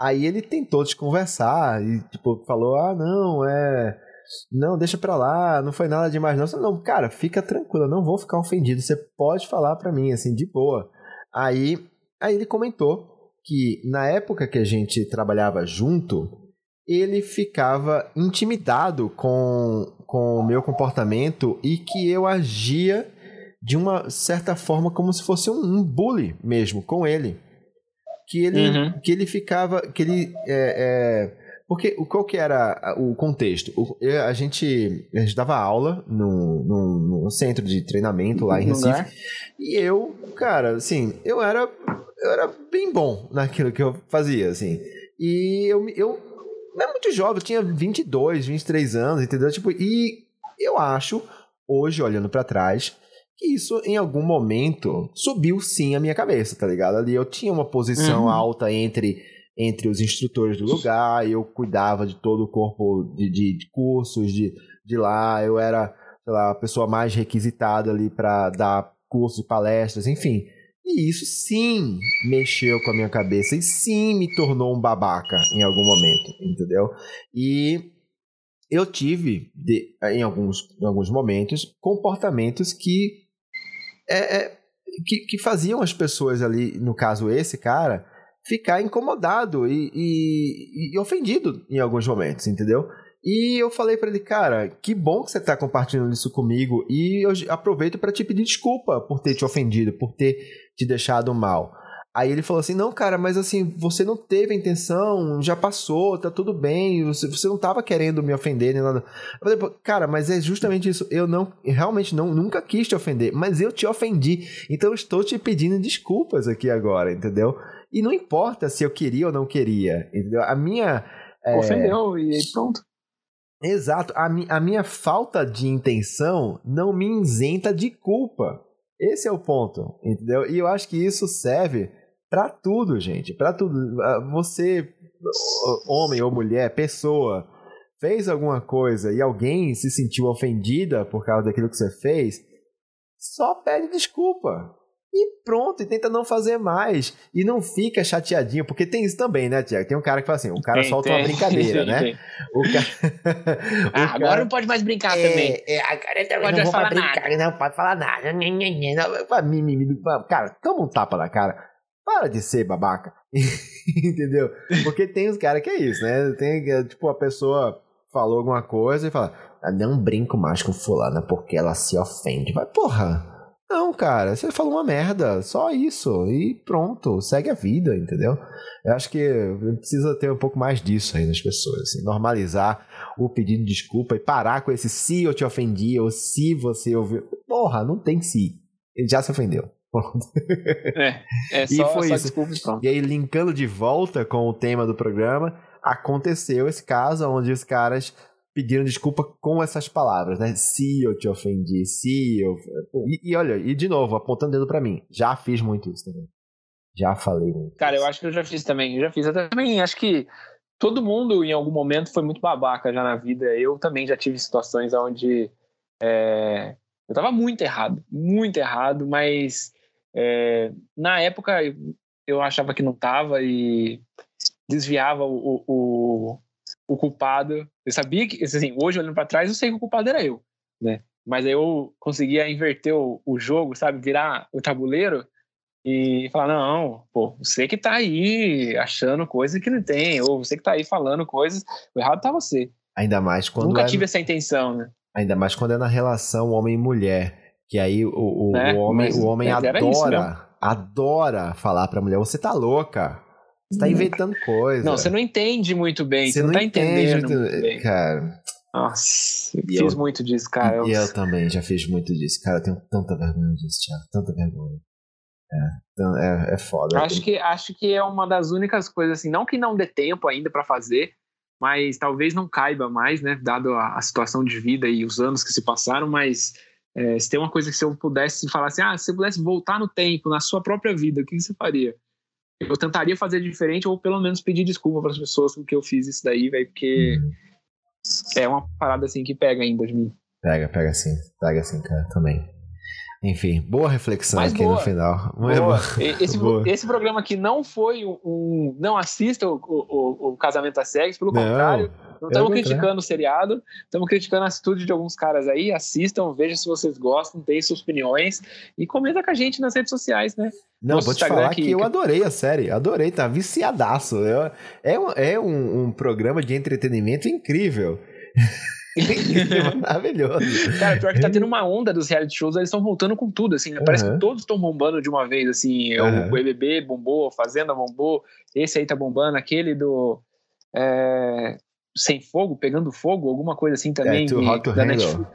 Aí ele tentou te conversar e, tipo, falou, ah, não, é não, deixa pra lá, não foi nada demais não. Não, cara, fica tranquilo, eu não vou ficar ofendido, você pode falar pra mim, assim, de boa. Aí, aí ele comentou que na época que a gente trabalhava junto, ele ficava intimidado com, com o meu comportamento e que eu agia de uma certa forma como se fosse um, um bully mesmo com ele. que ele, uhum. que ele ficava, que ele é, é, porque qual que era o contexto? O, a, gente, a gente dava aula num, num, num centro de treinamento lá em Recife. Lugar. E eu, cara, assim, eu era, eu era bem bom naquilo que eu fazia, assim. E eu, eu é muito jovem, eu tinha 22, 23 anos, entendeu? Tipo, e eu acho, hoje, olhando para trás, que isso em algum momento subiu sim a minha cabeça, tá ligado? Ali eu tinha uma posição uhum. alta entre entre os instrutores do lugar, eu cuidava de todo o corpo de, de, de cursos de, de lá, eu era lá, a pessoa mais requisitada ali para dar cursos e palestras, enfim. E isso sim mexeu com a minha cabeça e sim me tornou um babaca em algum momento, entendeu? E eu tive, de, em, alguns, em alguns momentos, comportamentos que, é, é, que, que faziam as pessoas ali, no caso esse cara, ficar incomodado e, e, e ofendido em alguns momentos, entendeu? E eu falei para ele, cara, que bom que você tá compartilhando isso comigo e eu aproveito para te pedir desculpa por ter te ofendido, por ter te deixado mal. Aí ele falou assim: não, cara, mas assim, você não teve a intenção, já passou, tá tudo bem, você, você não tava querendo me ofender nem nada. Eu falei, cara, mas é justamente isso. Eu não, realmente não, nunca quis te ofender, mas eu te ofendi. Então eu estou te pedindo desculpas aqui agora, entendeu? E não importa se eu queria ou não queria, entendeu? A minha. É... Ofendeu e pronto. Exato. A, mi a minha falta de intenção não me isenta de culpa. Esse é o ponto, entendeu? E eu acho que isso serve para tudo, gente. Para tudo. Você, homem ou mulher, pessoa, fez alguma coisa e alguém se sentiu ofendida por causa daquilo que você fez, só pede desculpa. E pronto, e tenta não fazer mais. E não fica chateadinho, porque tem isso também, né, Tiago? Tem um cara que fala assim: o cara tem, solta tem. uma brincadeira, né? O cara... ah, o agora não pode mais brincar é, também. É, agora ele não, não pode falar brincar, nada. Não pode falar nada. cara, toma um tapa na cara. Para de ser babaca. Entendeu? Porque tem os caras que é isso, né? Tem, tipo, a pessoa falou alguma coisa e fala: ah, não brinco mais com fulana porque ela se ofende. Vai, porra. Não, cara, você falou uma merda, só isso, e pronto, segue a vida, entendeu? Eu acho que precisa ter um pouco mais disso aí nas pessoas, assim, normalizar o pedido de desculpa e parar com esse se eu te ofendi ou se você ouviu. Porra, não tem se. Ele já se ofendeu. É, é só, e foi só isso. desculpa pronto. E aí, linkando de volta com o tema do programa, aconteceu esse caso onde os caras pediram desculpa com essas palavras, né? Se eu te ofendi, se eu. E, e olha, e de novo, apontando dedo para mim, já fiz muito isso também. Já falei muito. Cara, eu acho que eu já fiz também. Eu já fiz. Eu também acho que todo mundo em algum momento foi muito babaca já na vida. Eu também já tive situações onde é, eu tava muito errado, muito errado, mas é, na época eu achava que não tava e desviava o, o, o culpado. Eu sabia que, assim, hoje olhando para trás, eu sei que o culpado era eu, né? Mas aí eu conseguia inverter o, o jogo, sabe? Virar o tabuleiro e falar: não, pô, você que tá aí achando coisa que não tem, ou você que tá aí falando coisas, o errado tá você. Ainda mais quando. Nunca é... tive essa intenção, né? Ainda mais quando é na relação homem e mulher. Que aí o, o, é, o homem, o homem adora, adora falar pra mulher: você tá louca. Você tá inventando coisa. Não, você não entende muito bem. Você, você não, não tá entendendo. Muito bem. Cara. Nossa, eu fiz eu, muito disso, cara. E eu... eu também já fiz muito disso. Cara, eu tenho tanta vergonha disso, Thiago. Tanta vergonha. É, então, é, é foda. Acho que, acho que é uma das únicas coisas, assim, não que não dê tempo ainda para fazer, mas talvez não caiba mais, né? Dado a, a, situação de vida e os anos que se passaram, mas é, se tem uma coisa que se eu pudesse falar assim, ah, se você pudesse voltar no tempo, na sua própria vida, o que você faria? Eu tentaria fazer diferente ou pelo menos pedir desculpa para as pessoas porque eu fiz isso daí, velho, porque uhum. é uma parada assim que pega ainda de mim. Pega, pega sim, pega sim, cara, também. Enfim, boa reflexão Mas aqui boa, no final. Boa. Esse, boa. esse programa aqui não foi um. Não assista o, o, o Casamento às Cegas, pelo não, contrário. Não estamos criticando o seriado, estamos criticando a atitude de alguns caras aí. Assistam, vejam se vocês gostam, deem suas opiniões e comenta com a gente nas redes sociais, né? Não, Nosso vou te Instagram falar que, que eu adorei a série, adorei, tá viciadaço. Eu, é um, é um, um programa de entretenimento incrível. Maravilhoso. Cara, pior que tá tendo uma onda dos reality shows, eles estão voltando com tudo, assim. Né? Parece que todos estão bombando de uma vez, assim. Uhum. O BBB bombou, Fazenda bombou, esse aí tá bombando, aquele do. É, Sem Fogo, Pegando Fogo, alguma coisa assim também. É, too hot to da Netflix.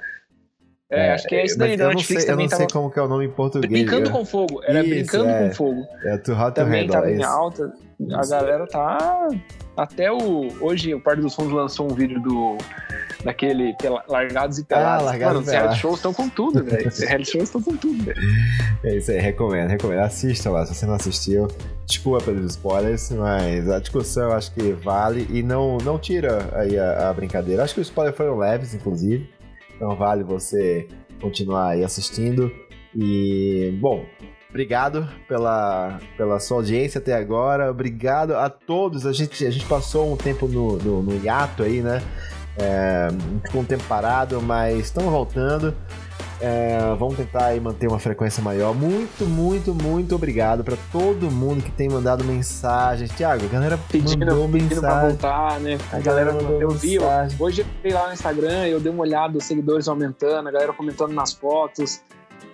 É, é, acho que é isso daí da Netflix sei, também. Eu não sei como que é o nome em português. Brincando com Fogo. Era isso, Brincando é. com Fogo. É, Too Hot Também to tava em alta. A galera tá... Até o... Hoje o Parque dos Fundos lançou um vídeo do... Daquele Largados e Pelados. Ah, largados Mano, os reality shows estão com tudo, velho. Os reality shows estão com tudo, velho. É isso aí, recomendo, recomendo. Assista lá, se você não assistiu. Desculpa pelos spoilers, mas a discussão eu acho que vale e não, não tira aí a, a brincadeira. Acho que os spoilers foram leves, inclusive. Então vale você continuar aí assistindo. E, bom, obrigado pela, pela sua audiência até agora. Obrigado a todos. A gente, a gente passou um tempo no, no, no hiato aí, né? É, ficou um tempo parado, mas estamos voltando. É, vamos tentar manter uma frequência maior. Muito, muito, muito obrigado para todo mundo que tem mandado mensagens. Tiago, a galera pedindo, mandou pedindo mensagem. pra voltar, né? A, a galera, galera mandou eu vi, Hoje eu fui lá no Instagram, eu dei uma olhada, os seguidores aumentando, a galera comentando nas fotos.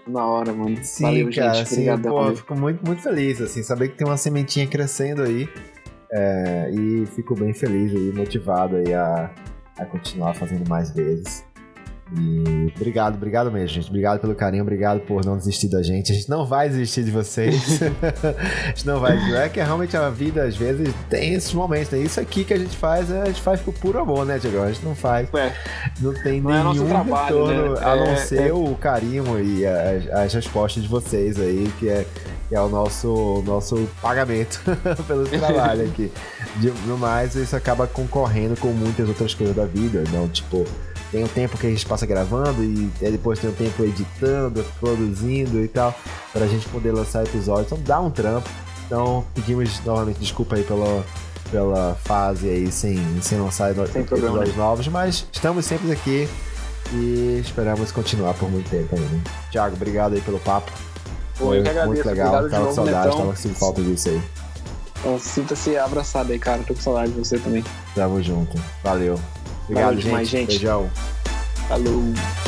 Na hora, mano. Sim, Valeu, cara, gente. Sim, pô, fico muito, muito feliz, assim, saber que tem uma sementinha crescendo aí. É, e fico bem feliz aí, motivado aí a, a continuar fazendo mais vezes. E obrigado, obrigado mesmo, gente. Obrigado pelo carinho, obrigado por não desistir da gente. A gente não vai desistir de vocês. a gente não vai. É que realmente a vida, às vezes, tem esses momentos. Né? Isso aqui que a gente faz, a gente faz por puro amor, né, Diego? A gente não faz. É. Não tem não nenhum é trabalho, retorno né? a não é, ser o carinho e as, as, respostas de vocês aí, que é, que é o nosso, nosso pagamento pelo trabalho aqui. No mais, isso acaba concorrendo com muitas outras coisas da vida. Não, tipo tem o tempo que a gente passa gravando e depois tem o tempo editando, produzindo e tal, para a gente poder lançar episódios. Então dá um trampo. Então pedimos novamente desculpa aí pela, pela fase aí sem, sem lançar sem episódios novos, mas estamos sempre aqui e esperamos continuar por muito tempo ainda. Né? Tiago, obrigado aí pelo papo. Foi muito legal, obrigado tava com saudade, tava com falta disso aí. Então, sinta-se abraçado aí, cara. Tô com saudade de você também. Tamo junto. Valeu. Obrigado, Valeu demais, gente. gente. Beijão. Falou.